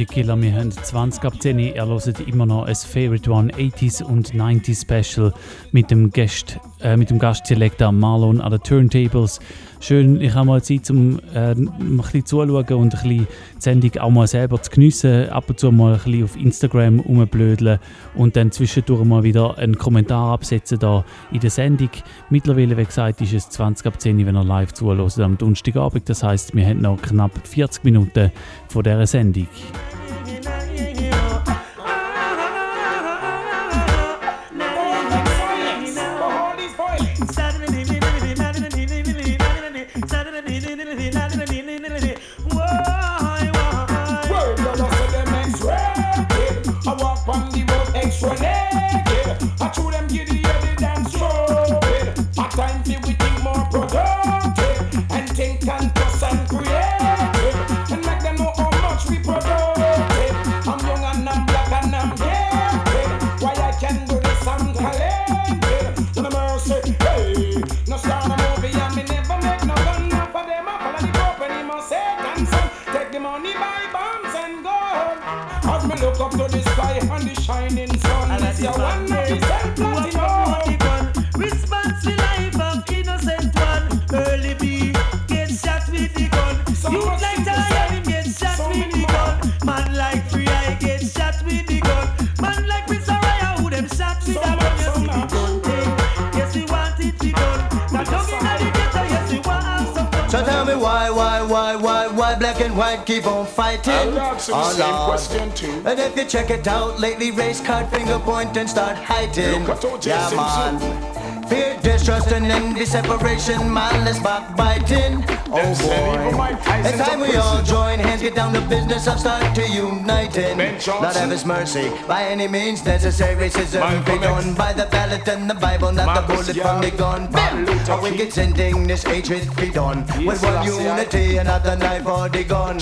Bounty Killer. Wir haben 20 ab 10. Ihr hört immer noch ein Favorite One 80s und 90s Special mit dem Gast, äh, mit dem Gastselektor Marlon an den Turntables. Schön, ich habe mal Zeit, um äh, ein bisschen zuzuschauen und ein bisschen die Sendung auch mal selber zu geniessen. Ab und zu mal ein bisschen auf Instagram rumblödeln und dann zwischendurch mal wieder einen Kommentar absetzen da in der Sendung. Mittlerweile, wie gesagt, ist es 20 ab 10, wenn ihr live zuhört am Donnerstagabend. Das heißt, wir haben noch knapp 40 Minuten von dieser Sendung. up to the sky and the shining sun. And that's your one night and platinum. Response the life of innocent one. Early B gets shot with the gun. So you why black and white keep on fighting? I'll answer the oh, same Lord. question too. And if you check it out, lately race card finger point and start hiding. Look at O.J. yeah, Simpson. man. Fear, distrust, and envy, separation, malice, backbiting. Oh boy, it's time we all join hands, get down to business, and start to uniting. Johnson. have His mercy, by any means necessary. Racism done by the ballot and the Bible, not the bullet from the gun. Bam! A wicked sending this hatred be done with one unity, another knife or the gun.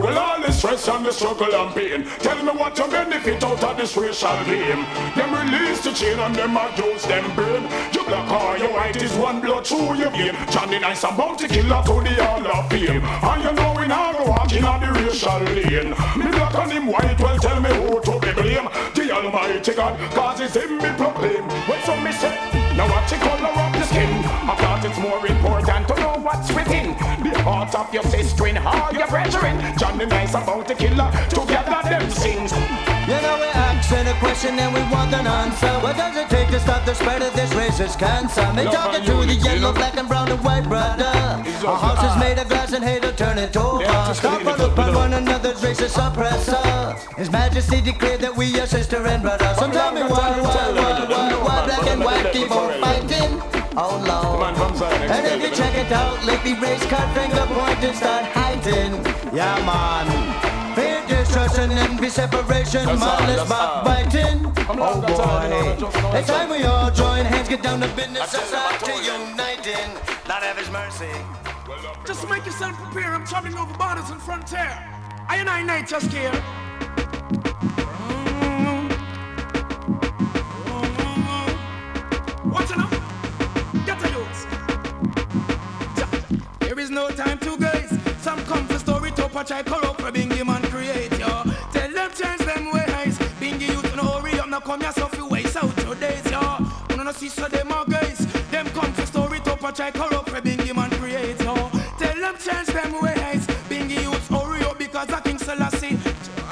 Well, all the stress and the struggle and pain. Tell me what you benefit out of this racial game. Them release the chain and them a dose them brain. You black or you white is one blood through your vein. Johnny Nice and Bounty Killer to the Hall of Fame. And you know we now go walking on the racial lane. Me black and him white, well tell me who to be blame. The Almighty God, cause it's him me proclaim. When some me say, now watch the color of the skin. I thought it's more important to know what's within. The heart of your sister and all your brethren. Johnny Nice about the killer, together them sings. You know we're asking a question and we want an answer. What does it take to stop the spread of this racist cancer? Me talking to the yellow, black and brown and white brother. Our house is made of glass and hate will turn it over. Stop and look on one another's racist oppressor. His Majesty declared that we are sister and brother. So tell me why, why, why, why, why black and white keep on fighting? Oh Lord. And if you check it out, lately race card finger point and start hiding. Yeah man. Fear, distrust, and envy, separation, That's all, malice, that's all. backbiting. Oh that's all, you boy. It's time we all join hands, get down to business, and start to uniting. Lord have his mercy. Just make yourself prepare. I'm traveling over borders and frontier. I and I night just here. Mm-hmm. Mm-hmm. What's enough? Get a youth. There is no time to gaze. Some come for story to patch I corrupt for Bingy man up, come yourself you waste out your days yo. Wanna no see so them are guys. Them come for story to patch I corrupt for Bingy man create yo. Tell them change them ways. Bingy youth hurry up because I King Selassie.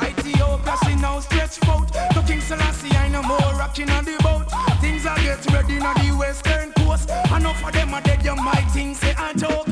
Ethiopia see now stretch out. To King Selassie I no more rocking on the boat. Things are get ready on the western coast. Enough of them are dead, you might think say a joke.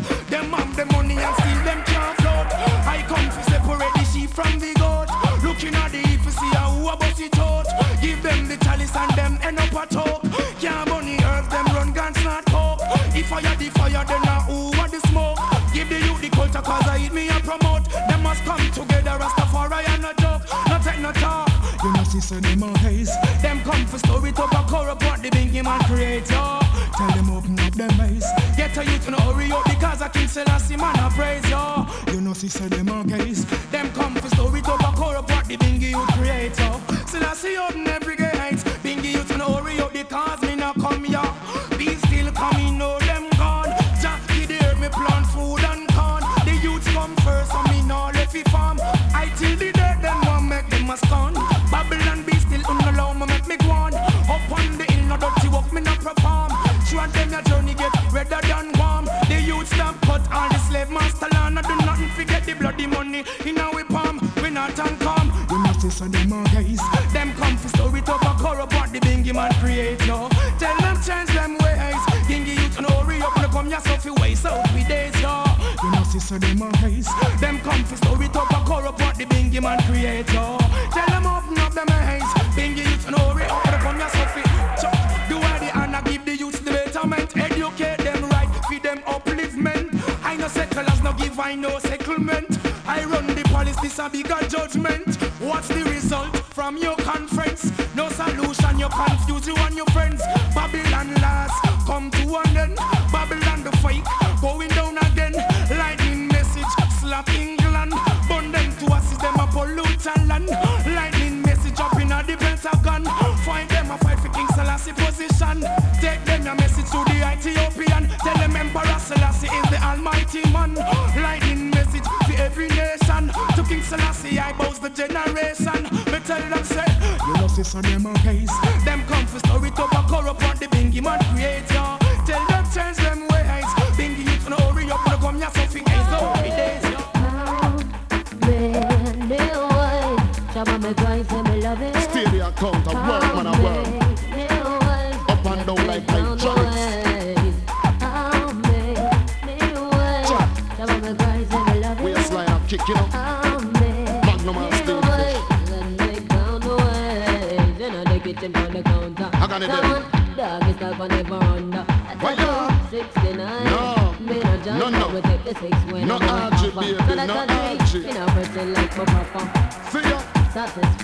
End up a talk. Can't bunny earth, them run guns not coke. If I had the fire, then now who want the smoke? Give the youth the culture cause I eat me and promote. Them must come together, Rastafari and no joke. No take no talk. You know see so them a haze. Them come for story to a corrupt what the bingy man create yo. Tell them open up them eyes. Get a youth to no hurry up because I King Selassie man I praise yo. You know see so them a gaze. Them come for story to a corrupt what the bingy youth create yo. Selassie open every a scorn. Babylon be still unallow me make me go on. Up on the hill, no dirty work me no perform. Sure them your journey get redder than warm. The youth stop cut all the slave master land. I do nothing forget the bloody money in our palm. We not and come. You must see so them guys. Them come for story to a corrupt what the bingy man create no. Tell them change them ways. Bingy youth no hurry up no come yourself you waste out we days yo. You know see so them. Them come for story to a corrupt what the bingy man create. I no settlement. I run the police, this a bigger judgment. What's the result from your conference? No solution, you confuse you and your friends. Babylon last, come to an end. Selassie I boast the generation. Me tell them say, you know see so them a case.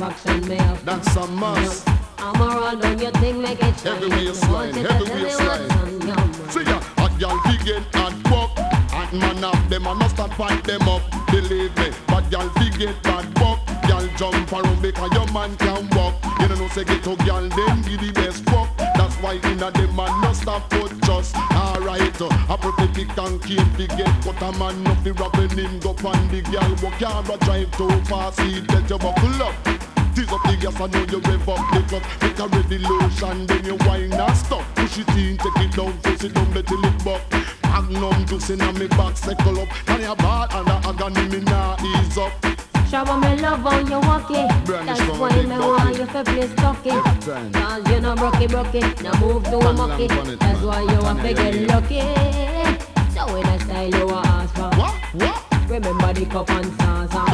Satisfaction me have. That's a must. I'ma run on your thing, make it shine. Every waistline, every waistline. See ya, hot girl begin and walk. Hot man up, them a must fight them up. Believe me, bad girl begin bad walk. Girl jump around because your man can walk. You don't know say get to girl, them give the best fuck. That's why inna them man no stop for just alright. Uh, I prefer pick and keep the get cut a man up the robbing him go on the girl. But can't drive too fast, he tell you buckle up. Tease up the gas, I know you rev up the club Make a ready lotion, then you wine and stop Push it in, take it down, face it down, let it lick buck Magnum juice in me back, circle up Can you ball and the agony me nah ease up Shabba me love how you walk it. Brandish That's why me want you to play stocky. Cause you know broke it, broke it. Now move to a mucky. bang, bang it, That's why you want to get lucky. So in a style you want ask for. What? What? Remember the cup and salsa.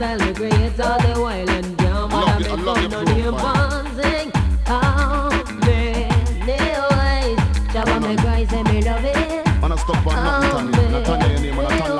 And style style all the while and can't love bother you- I me love come your no near profile. pansing. How many ways? Shabba me cry, say me love it. Man, I stop on nothing, Tanya. Not Tanya, your name, man, I tell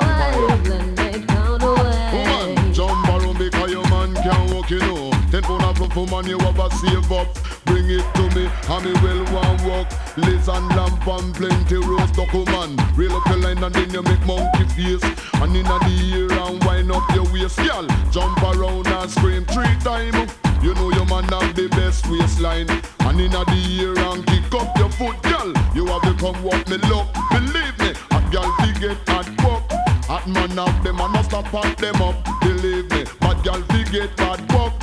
Woman, jump around because your man can walk, you know. Ten pound of fluff, you have a save up. Bring it to me, and me well one walk. Liz and lamp and plenty duck, woman. Reel up your line and then you make monkey face. And inna the ear and wind up your waist, girl. Jump around and scream three times. You know your man have the best waistline. And inna the ear and kick up your foot, girl. You have to come walk me look. Believe me, a girl get hot fuck. Hot man up them and must have pat them up. Believe me, bad girl fi get bad fuck.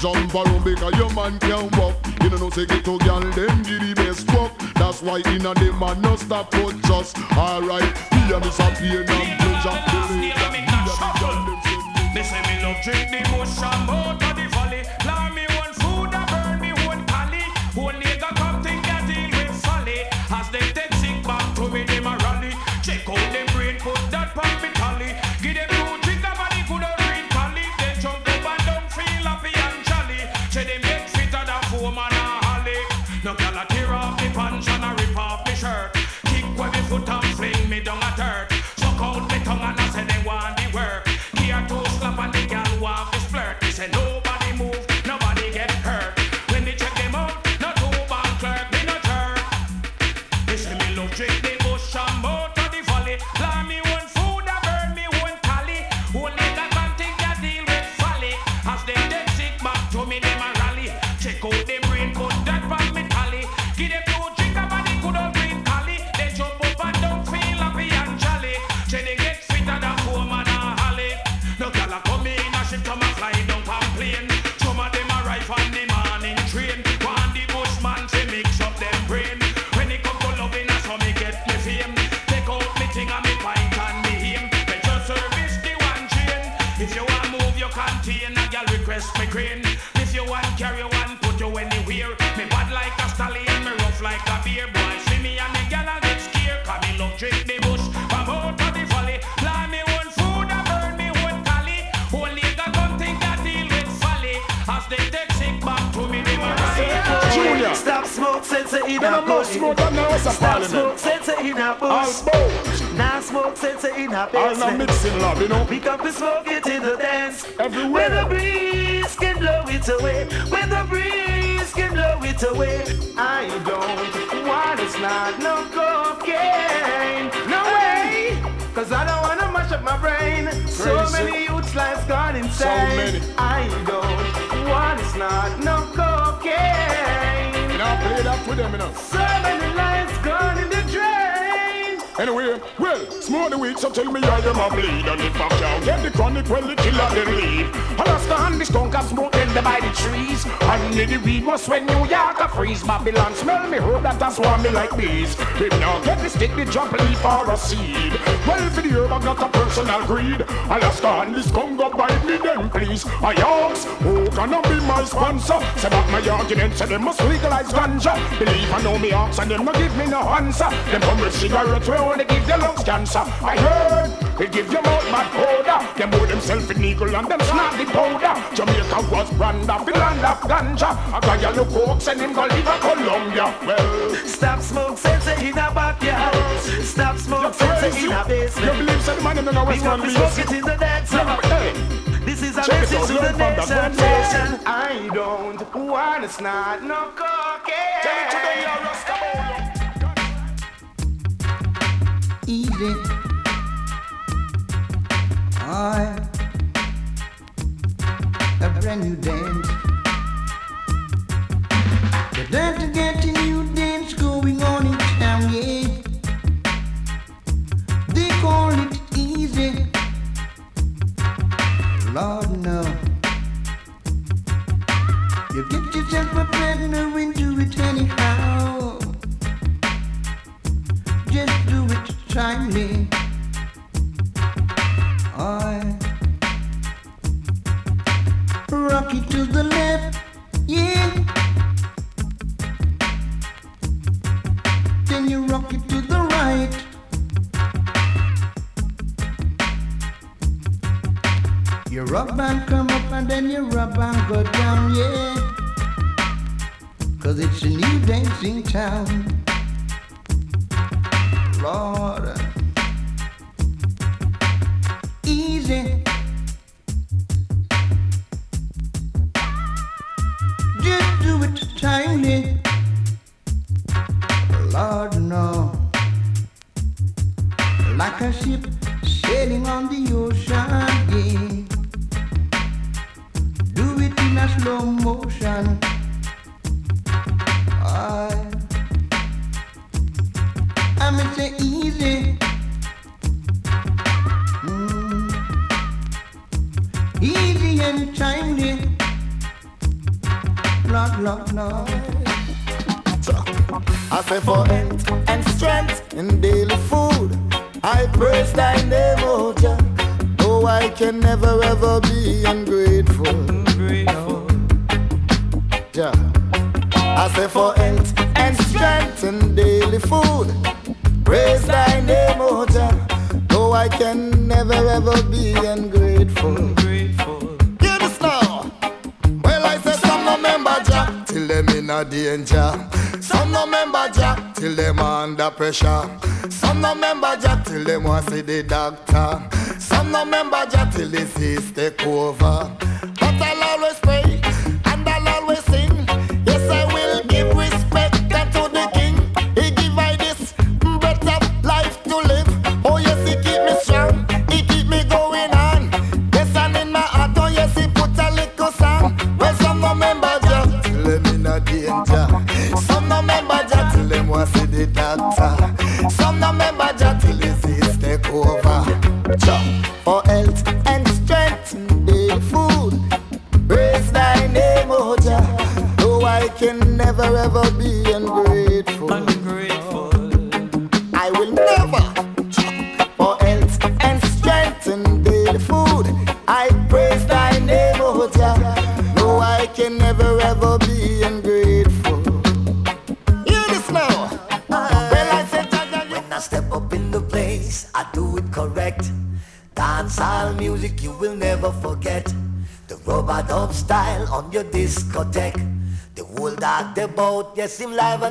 Jump around because your man can walk. You know say get to girl them give the best fuck. That's why inna them man no stop for just alright. Me some pain and pleasure. Believe that here me girl them say Me say me love drink the bush and out of the valley. say so I don't want it's not no cocaine. And I'll play that for them enough. So many lives gone in the drain. Anyway, well, smoke the weed, so tell me how you a bleed. And if I can't get the chronic, well, the killer then leave. Understand the skunk I smoke in the by the trees. And the weed was when New York freeze Babylon. Smell me, hope that does swarm me like bees. If now get the stick, the jump leaf or a seed. Well, for the herb, I got a personal greed. Alaska and this Congo bite me then, please. I ask, who can I be my sponsor? Say back my argument, say they must legalize ganja. Believe I know me answer, and them no give me no answer. Them come with cigarettes, we only give the lungs cancer. I heard, they give you mouth mad. Oh, them hold themselves in eagle and them snap the powder. Jamaica was brand up the land of ganja. A guy a look hoax and him go live a Colombia. Well, stop smoke sense in a backyard. Stop smoke sense in a basement. You believe so the man in the West One smoke it in the next. This is a Check message to the nation, nation. I don't wanna snort no cocaine. Tell it to the young Even eye. A brand new dance. The dance to get a new dance going on in town, yeah. They call it easy. Lord, no. You get yourself a partner into it anyhow. Just do it timely. town.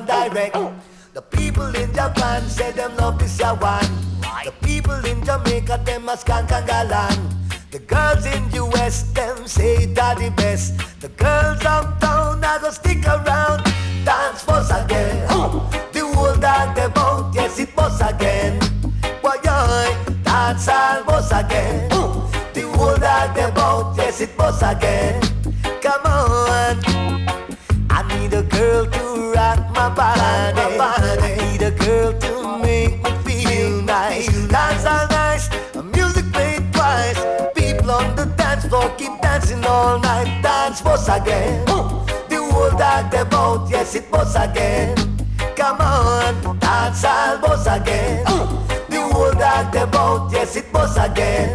direct. Boat, yes it bus again.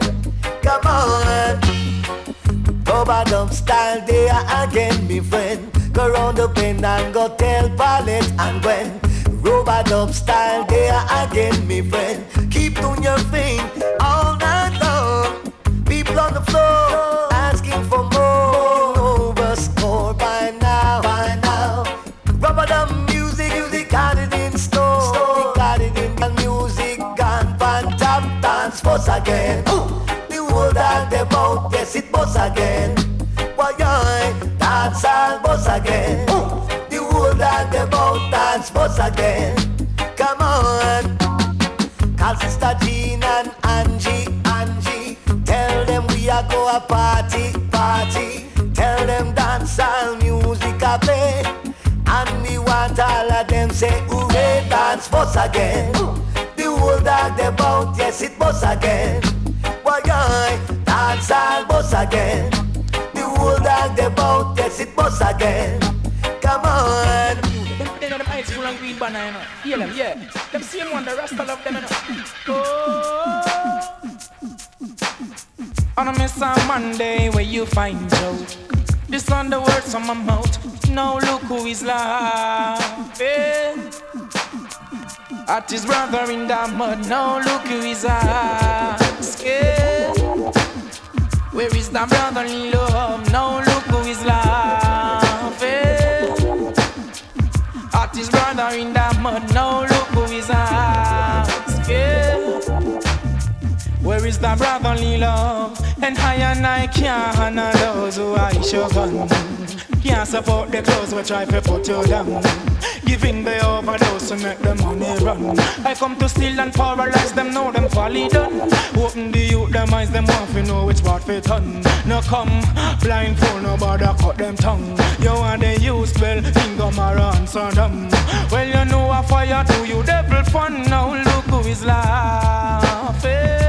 Come on. Overdub style there again, me friend. Go round the bend and go tell Paulette and Gwen. Overdub style there again, me friend. Keep doing your thing all night again. The whole dog the boat, yes it bus again. Why dance all bus again. The whole dog the boat dance bus again. Come on, call sister Jean and Angie, Angie. Tell them we are go a party, party. Tell them dance all music a play. And we want all of them say hooray, dance bus again. The whole dog the boat, yes it bus again. Why I dance all bus again. The whole dog the boat, yes it bus again. Come on. Them, they know them high school and green banner, you know. Hear them, yeah. Them same one, the rest of them, you know. Oh. On a miss on Monday where you find Joe. This on the words on my mouth. Now look who is laughing. At his brother in the mud. Now look who is asking. Where is the brotherly love? Now look who is laughing. At his brother in the mud. Now look who is asking. Where is the brotherly love? And I and I can't handle those who I show gun. Can't support the clothes we try to put you down. Giving the overdose to make the money run. I come to steal and paralyze them, know them folly done. Open the youth, them eyes, them want to know which part fit on. No come, blindfold, nobody cut them tongue. You want the use spell, Ingo Mara and Sodom. Well, you know a fire do you devil fun. Now look who is laughing.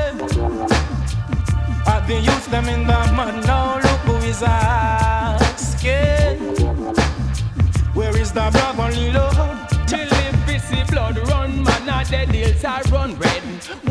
At the youth, them in the mud. Now look who is asking. Where is the brotherly love? Till the busy blood run, man, the deals are run red.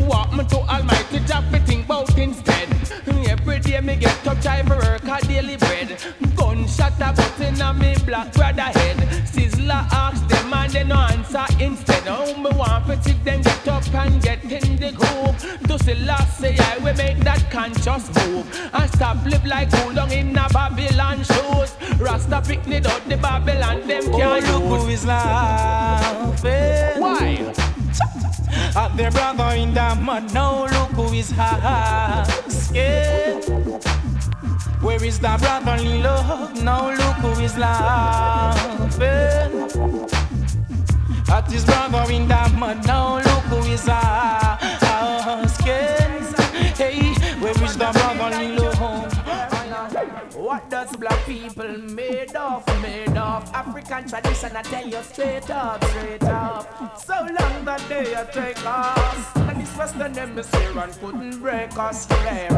Walk me to Almighty Jah me think bout instead. Every day me get up, try for work a daily bread. Gunshot a button on me black brother head. Sizzler ask them and they no answer instead. Oh, me want to see them get up and get in the groove. See last say I will make that conscious move and stop live like cool down in a Babylon shoes. Rasta pick me out the Babylon them Oh, can't look use. who is laughing. Why? At their brother in the mud. Now look who is asking. Where is the brotherly love? Now look who is laughing. At his brother in the mud. Now look who is asking. Hey, where is the brotherly love? What does black people made of? Made of African tradition. I tell you straight up, straight up. So long that they take us. And this Western hemisphere and couldn't break us here.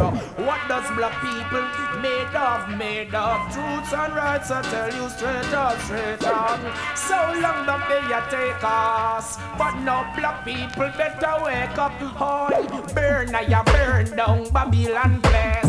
What does black people made of? Made of truths and rights. I tell you straight up, straight up. So long that they take us. But now black people better wake up. Hoy, burn, I burn down Babylon place.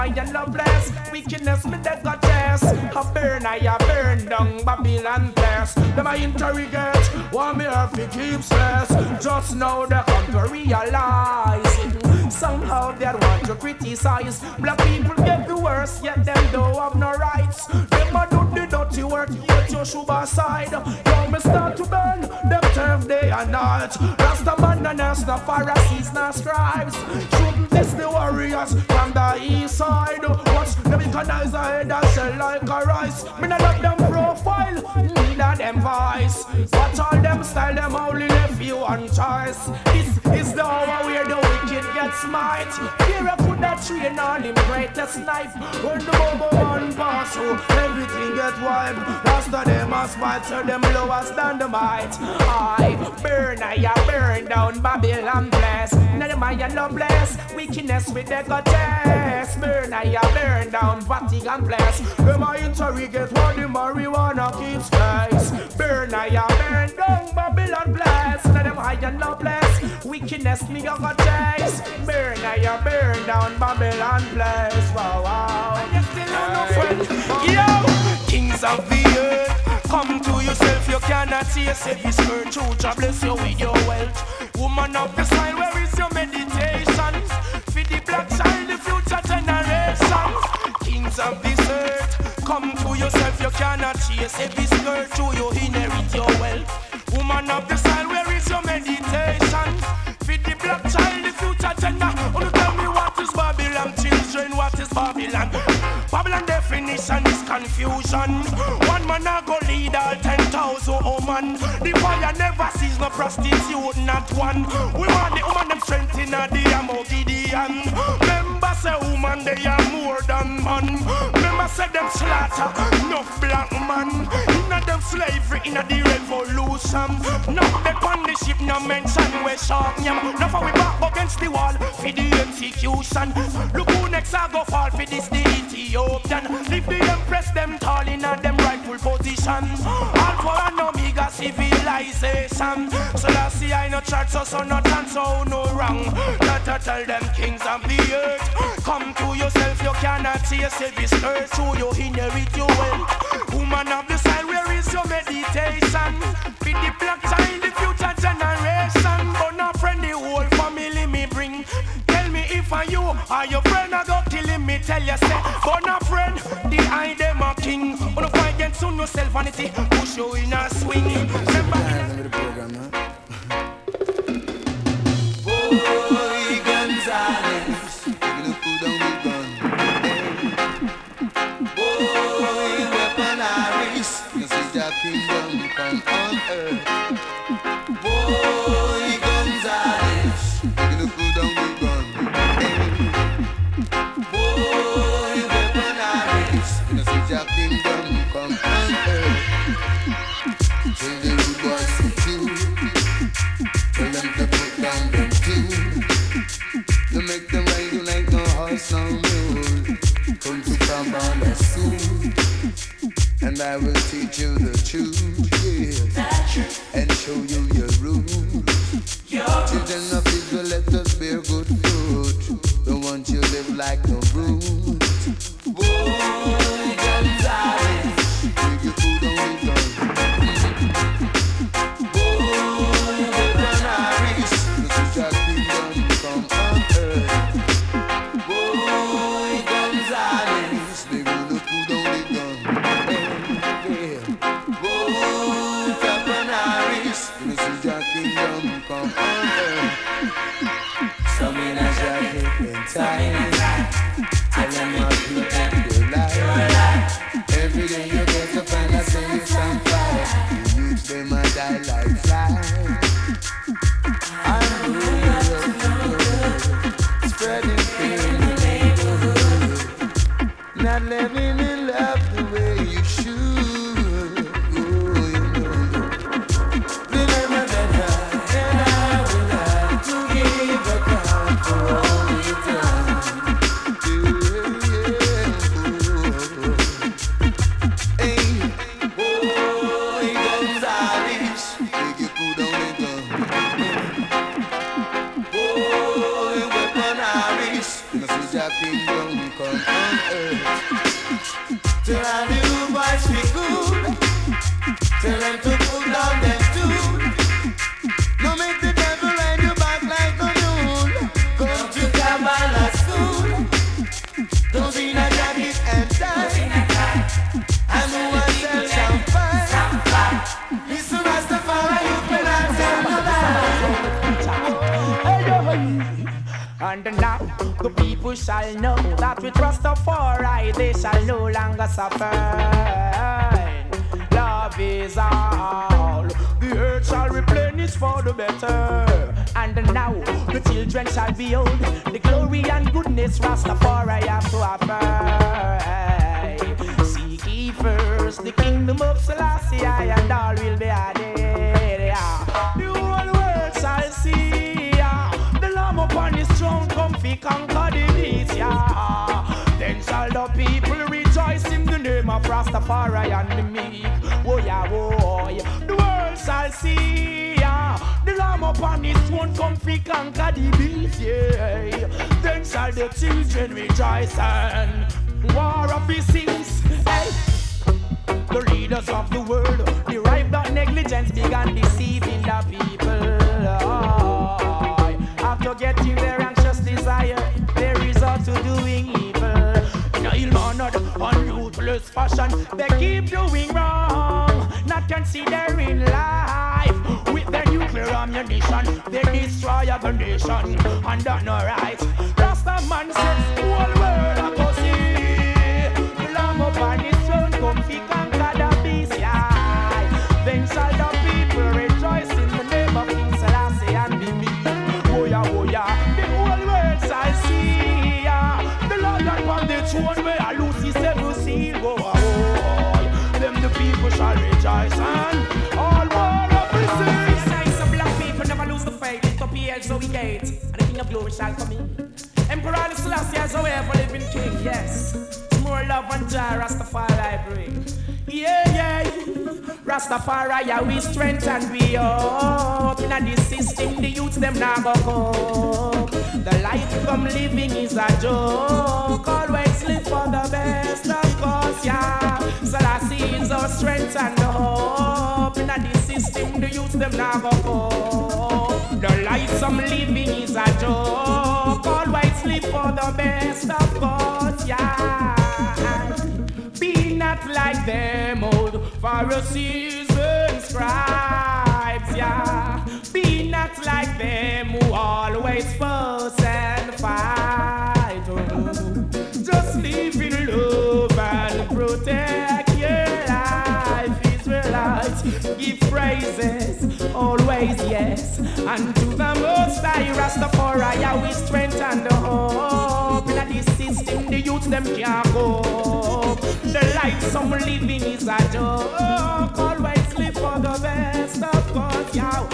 I love bless. Wickedness me dead got chest. I burn, I burn down Babylon place. Them I interrogate. Want me have to keep stress. Just now they come to realize. Somehow they want to criticize. Black people get the worst, yet them don't have no rights. Them a do the dirty work, yet you should aside. Now me start to burn them turf day and night. Rasta man and the Pharisees, and scribes. This the warriors from the east side? Watch them recognize a head and shell like a rice. Me not love them profile, neither them voice. Watch all them style, them only left you on choice. This is the hour where the wicked get smite. Here I put that train on him greatest knife. When the bubble one pass through, everything get wiped. Rasta them a spite, so them lowest than the might. I burn, I burn down Babylon bless. Nehemiah no bless. Wickedness with the goddess. Burn I burn down Vatican bless. Them I interrogate what the marijuana keeps guys. Burn I burn down Babylon bless. Nehemiah no bless. Wickedness me a goddess. Burn I burn down Babylon bless. Wow wow. And you still have no friend. Yo, kings of the earth. Come to yourself, you cannot taste every skirt. True, Jah bless you with your wealth. Woman of the style, where is your Of this earth, come to yourself, you cannot chase every skirt. True, you inherit your wealth. Woman of the style, where is your meditation? For the black child, the future generation. Oh, tell me what is Babylon, children, what is Babylon? Babylon definition is confusion. One man a go lead all ten thousand woman. The fire never sees no prostitute, not one. We want the woman them strength in a ammo Gideon. Remember say woman they are more than man. Remember say them slaughter enough black man. Slavery inna the revolution. No the ship no mention we shark yam. No for we back against the wall for the execution. Look who next I go fall for this the Ethiopian. Leave the empress them tall in a them rightful position. Alpha and Omega civilization. So last see I no church so so no dance so no wrong. Not to tell them kings of the earth. Come to yourself, you cannot taste this earth. So you inherit your wealth. Woman of the side, your meditation? Be the black child, the future generation. But not friend, the whole family me bring. Tell me if I you or your friend I go killing me. Tell you say, but not friend, the I them a king. On the fight against no self vanity, push you in a swing. Remember. I will teach you the truth. And show you your rules. Children of Israel, let us good. Don't want you live like no brute. them. The life I'm living is a joke. Always sleep for the best of God's yeah. Be not like them old Pharisees and scribes, yeah. Be not like them who always fuss and fight. always yes. And to the most high Rastafari, I strength and the hope. this system, the youth them can't cope. The life some living is a joke. Always live for the best, of course, yeah.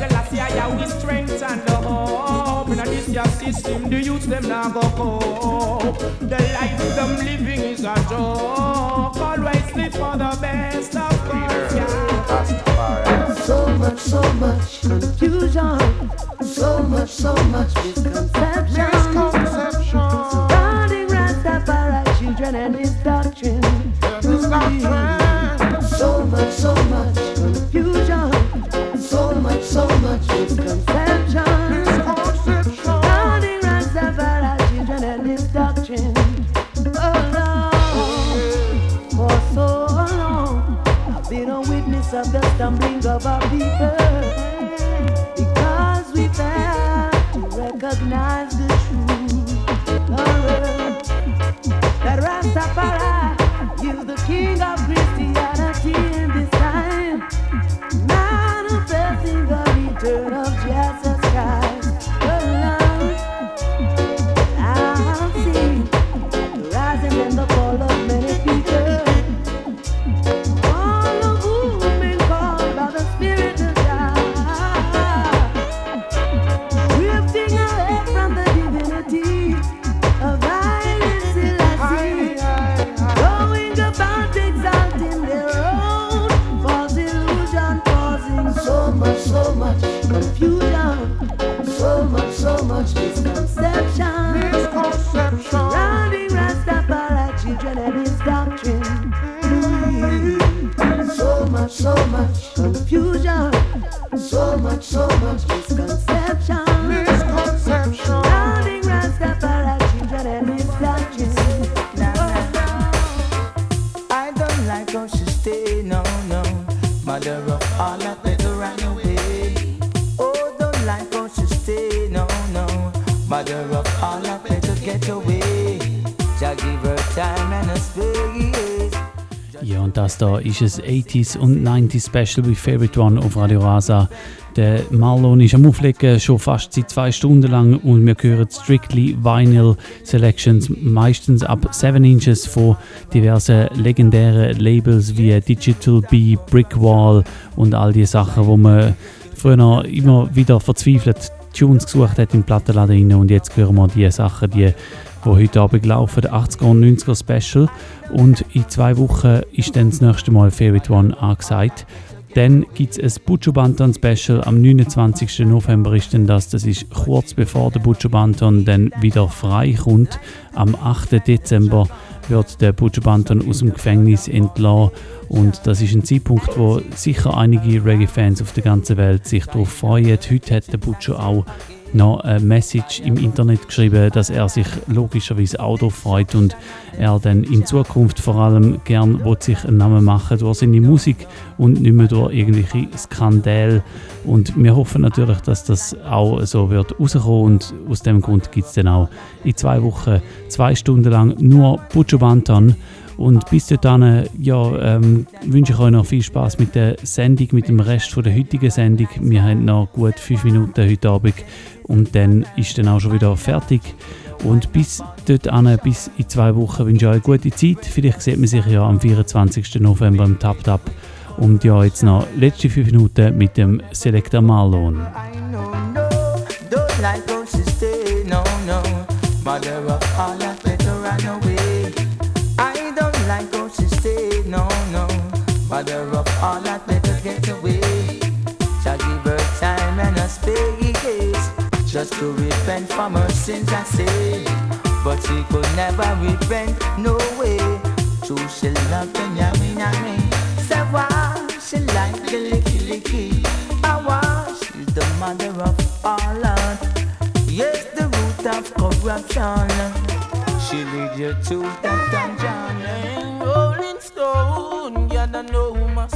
The last year, yeah, we strengthen the hope. Now this your system, the youth them now go cope. The life them living is a joke. Always live for the best, of course, yeah. So much, so much confusion. So much, so much misconception. Misconception. Surrounding Rastafari children and his doctrine. And his doctrine. So much, so much. other people. klassisches 80s und 90s Special bei Favorite One auf Radio Rasa. Der Marlon ist am Auflegen, schon fast seit zwei Stunden lang und wir hören strictly Vinyl Selections, meistens ab 7 Inches von diversen legendären Labels wie Digital B, Brickwall und all die Sachen, wo man früher immer wieder verzweifelt Tunes gesucht hat im Plattenladen und jetzt hören wir die Sachen, die die heute Abend laufen, der 80er und 90er Special. Und in zwei Wochen ist dann das nächste Mal Favorite One angesagt. Dann gibt es ein Butcher Banton Special. Am 29. November ist denn das. Das ist kurz bevor der Butcher Banton dann wieder frei kommt. Am 8. Dezember wird der Butcher Banton aus dem Gefängnis entlassen. Und das ist ein Zeitpunkt, wo sicher einige Reggae-Fans auf der ganzen Welt sich darauf freuen. Heute hat der Butcher auch noch eine Message im Internet geschrieben, dass er sich logischerweise auch darauf freut und er dann in Zukunft vor allem gern sich einen Namen machen durch seine Musik und nicht mehr durch irgendwelche Skandale. Und wir hoffen natürlich, dass das auch so wird rauskommen und aus dem Grund gibt es dann auch in zwei Wochen zwei Stunden lang nur Butcher Bantan und bis dahin ja, ähm, wünsche ich euch noch viel Spaß mit der Sendung, mit dem Rest von der heutigen Sendung. Wir haben noch gut fünf Minuten heute Abend und dann ist dann auch schon wieder fertig. Und bis dort bis in zwei Wochen wünsche ich euch eine gute Zeit. Vielleicht sieht man sich ja am 24. November im Tap Tap. Und ja, jetzt noch letzte fünf Minuten mit dem Selector Marlon. Don't Mother of all that better get away. Shall give her time and a space just to repent from her sins, I say. But she could never repent, no way. True, she love the yummy, yummy. Say why she like the licky, licky. I was, she's the mother of all art. Yes, the root of corruption. She lead you to the dungeon. Rolling stone, yeah, I know us.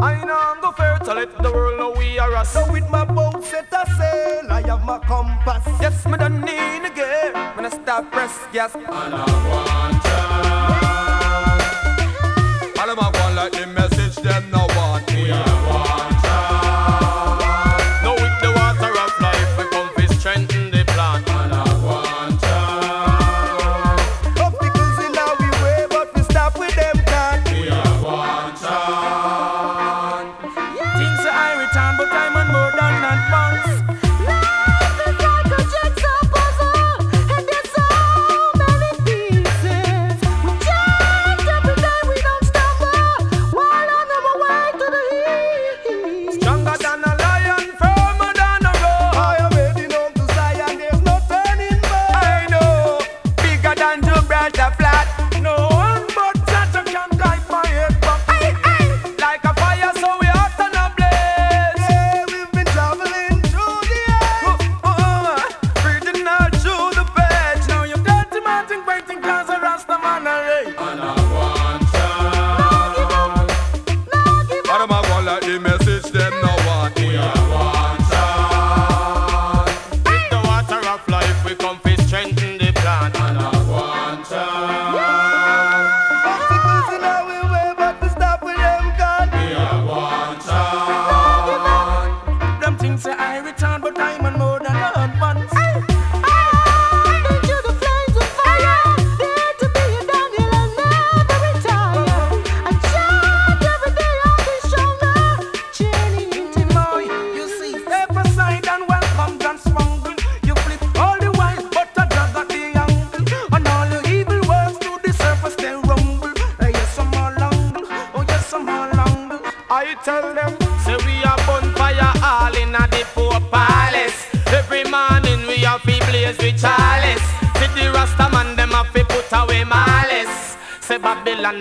I know go fair to let the world know we are us. So with my boat set a sail, I have my compass. Yes, me don't need a gear when I start press yes. And I want All of my one like the message them no want me. Now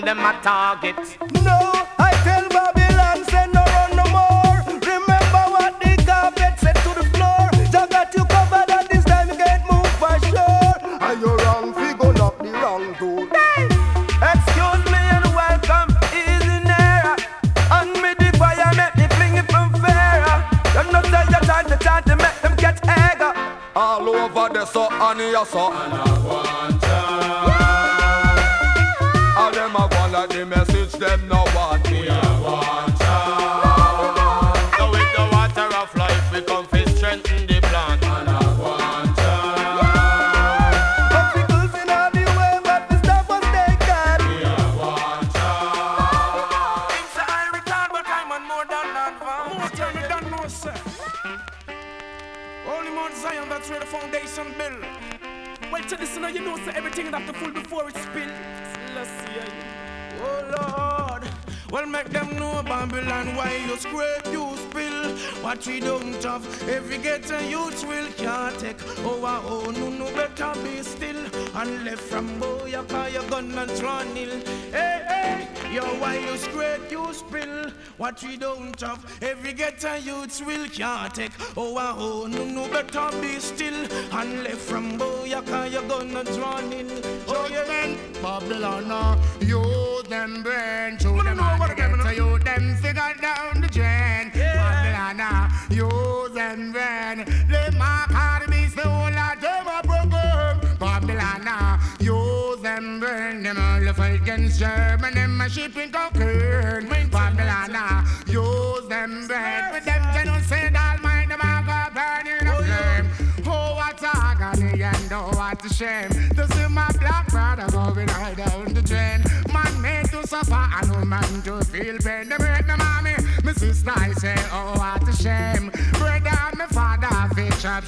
Babylon, them a target. No, I tell Babylon, say no run no more. Remember what the carpet said to the floor. Jah got you covered and this time you can't move for sure. And you wrong, figure knock the wrong door. Hey! Excuse me and welcome, easy near. And me the fire make me fling it from fair. You know say you trying to try to make them get egg. All over the so and ya so.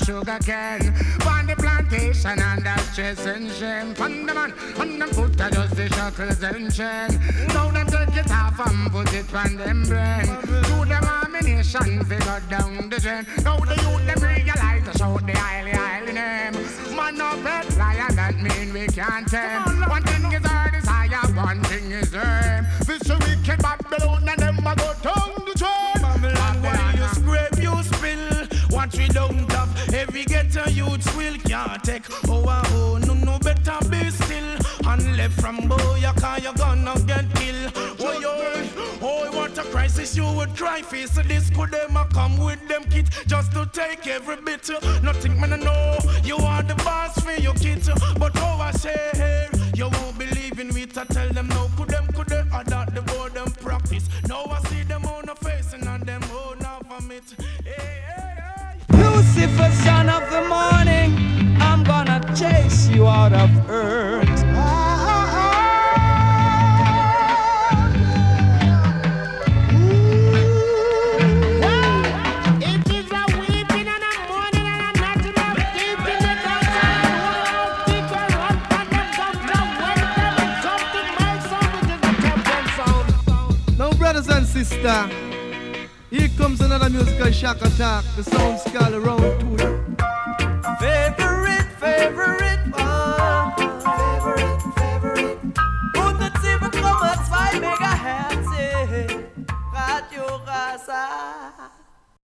Sugar cane. On the plantation and that's stress and shame. On the man, on them foot, I just the shackles and chain. Now them take it off and put it on them brain. Do them ammunition, figure down the drain. Now the youth, them realize to shout the highly, highly name. Man, no pet lion, that mean we can't tame. One thing take. Oh, ah, oh, no, no better be still. And left from boy, you call you gonna get killed. Oh, yo, oh, what a crisis you would cry face. This could them a come with them kit just to take every bit. Nothing man I know, you are the boss for your kids. But oh, I say here, you won't believe in it. I tell them no, could them, could they adopt the board them practice. Now I see them on the face and on them own of it. Lucifer, son of the morning, The sound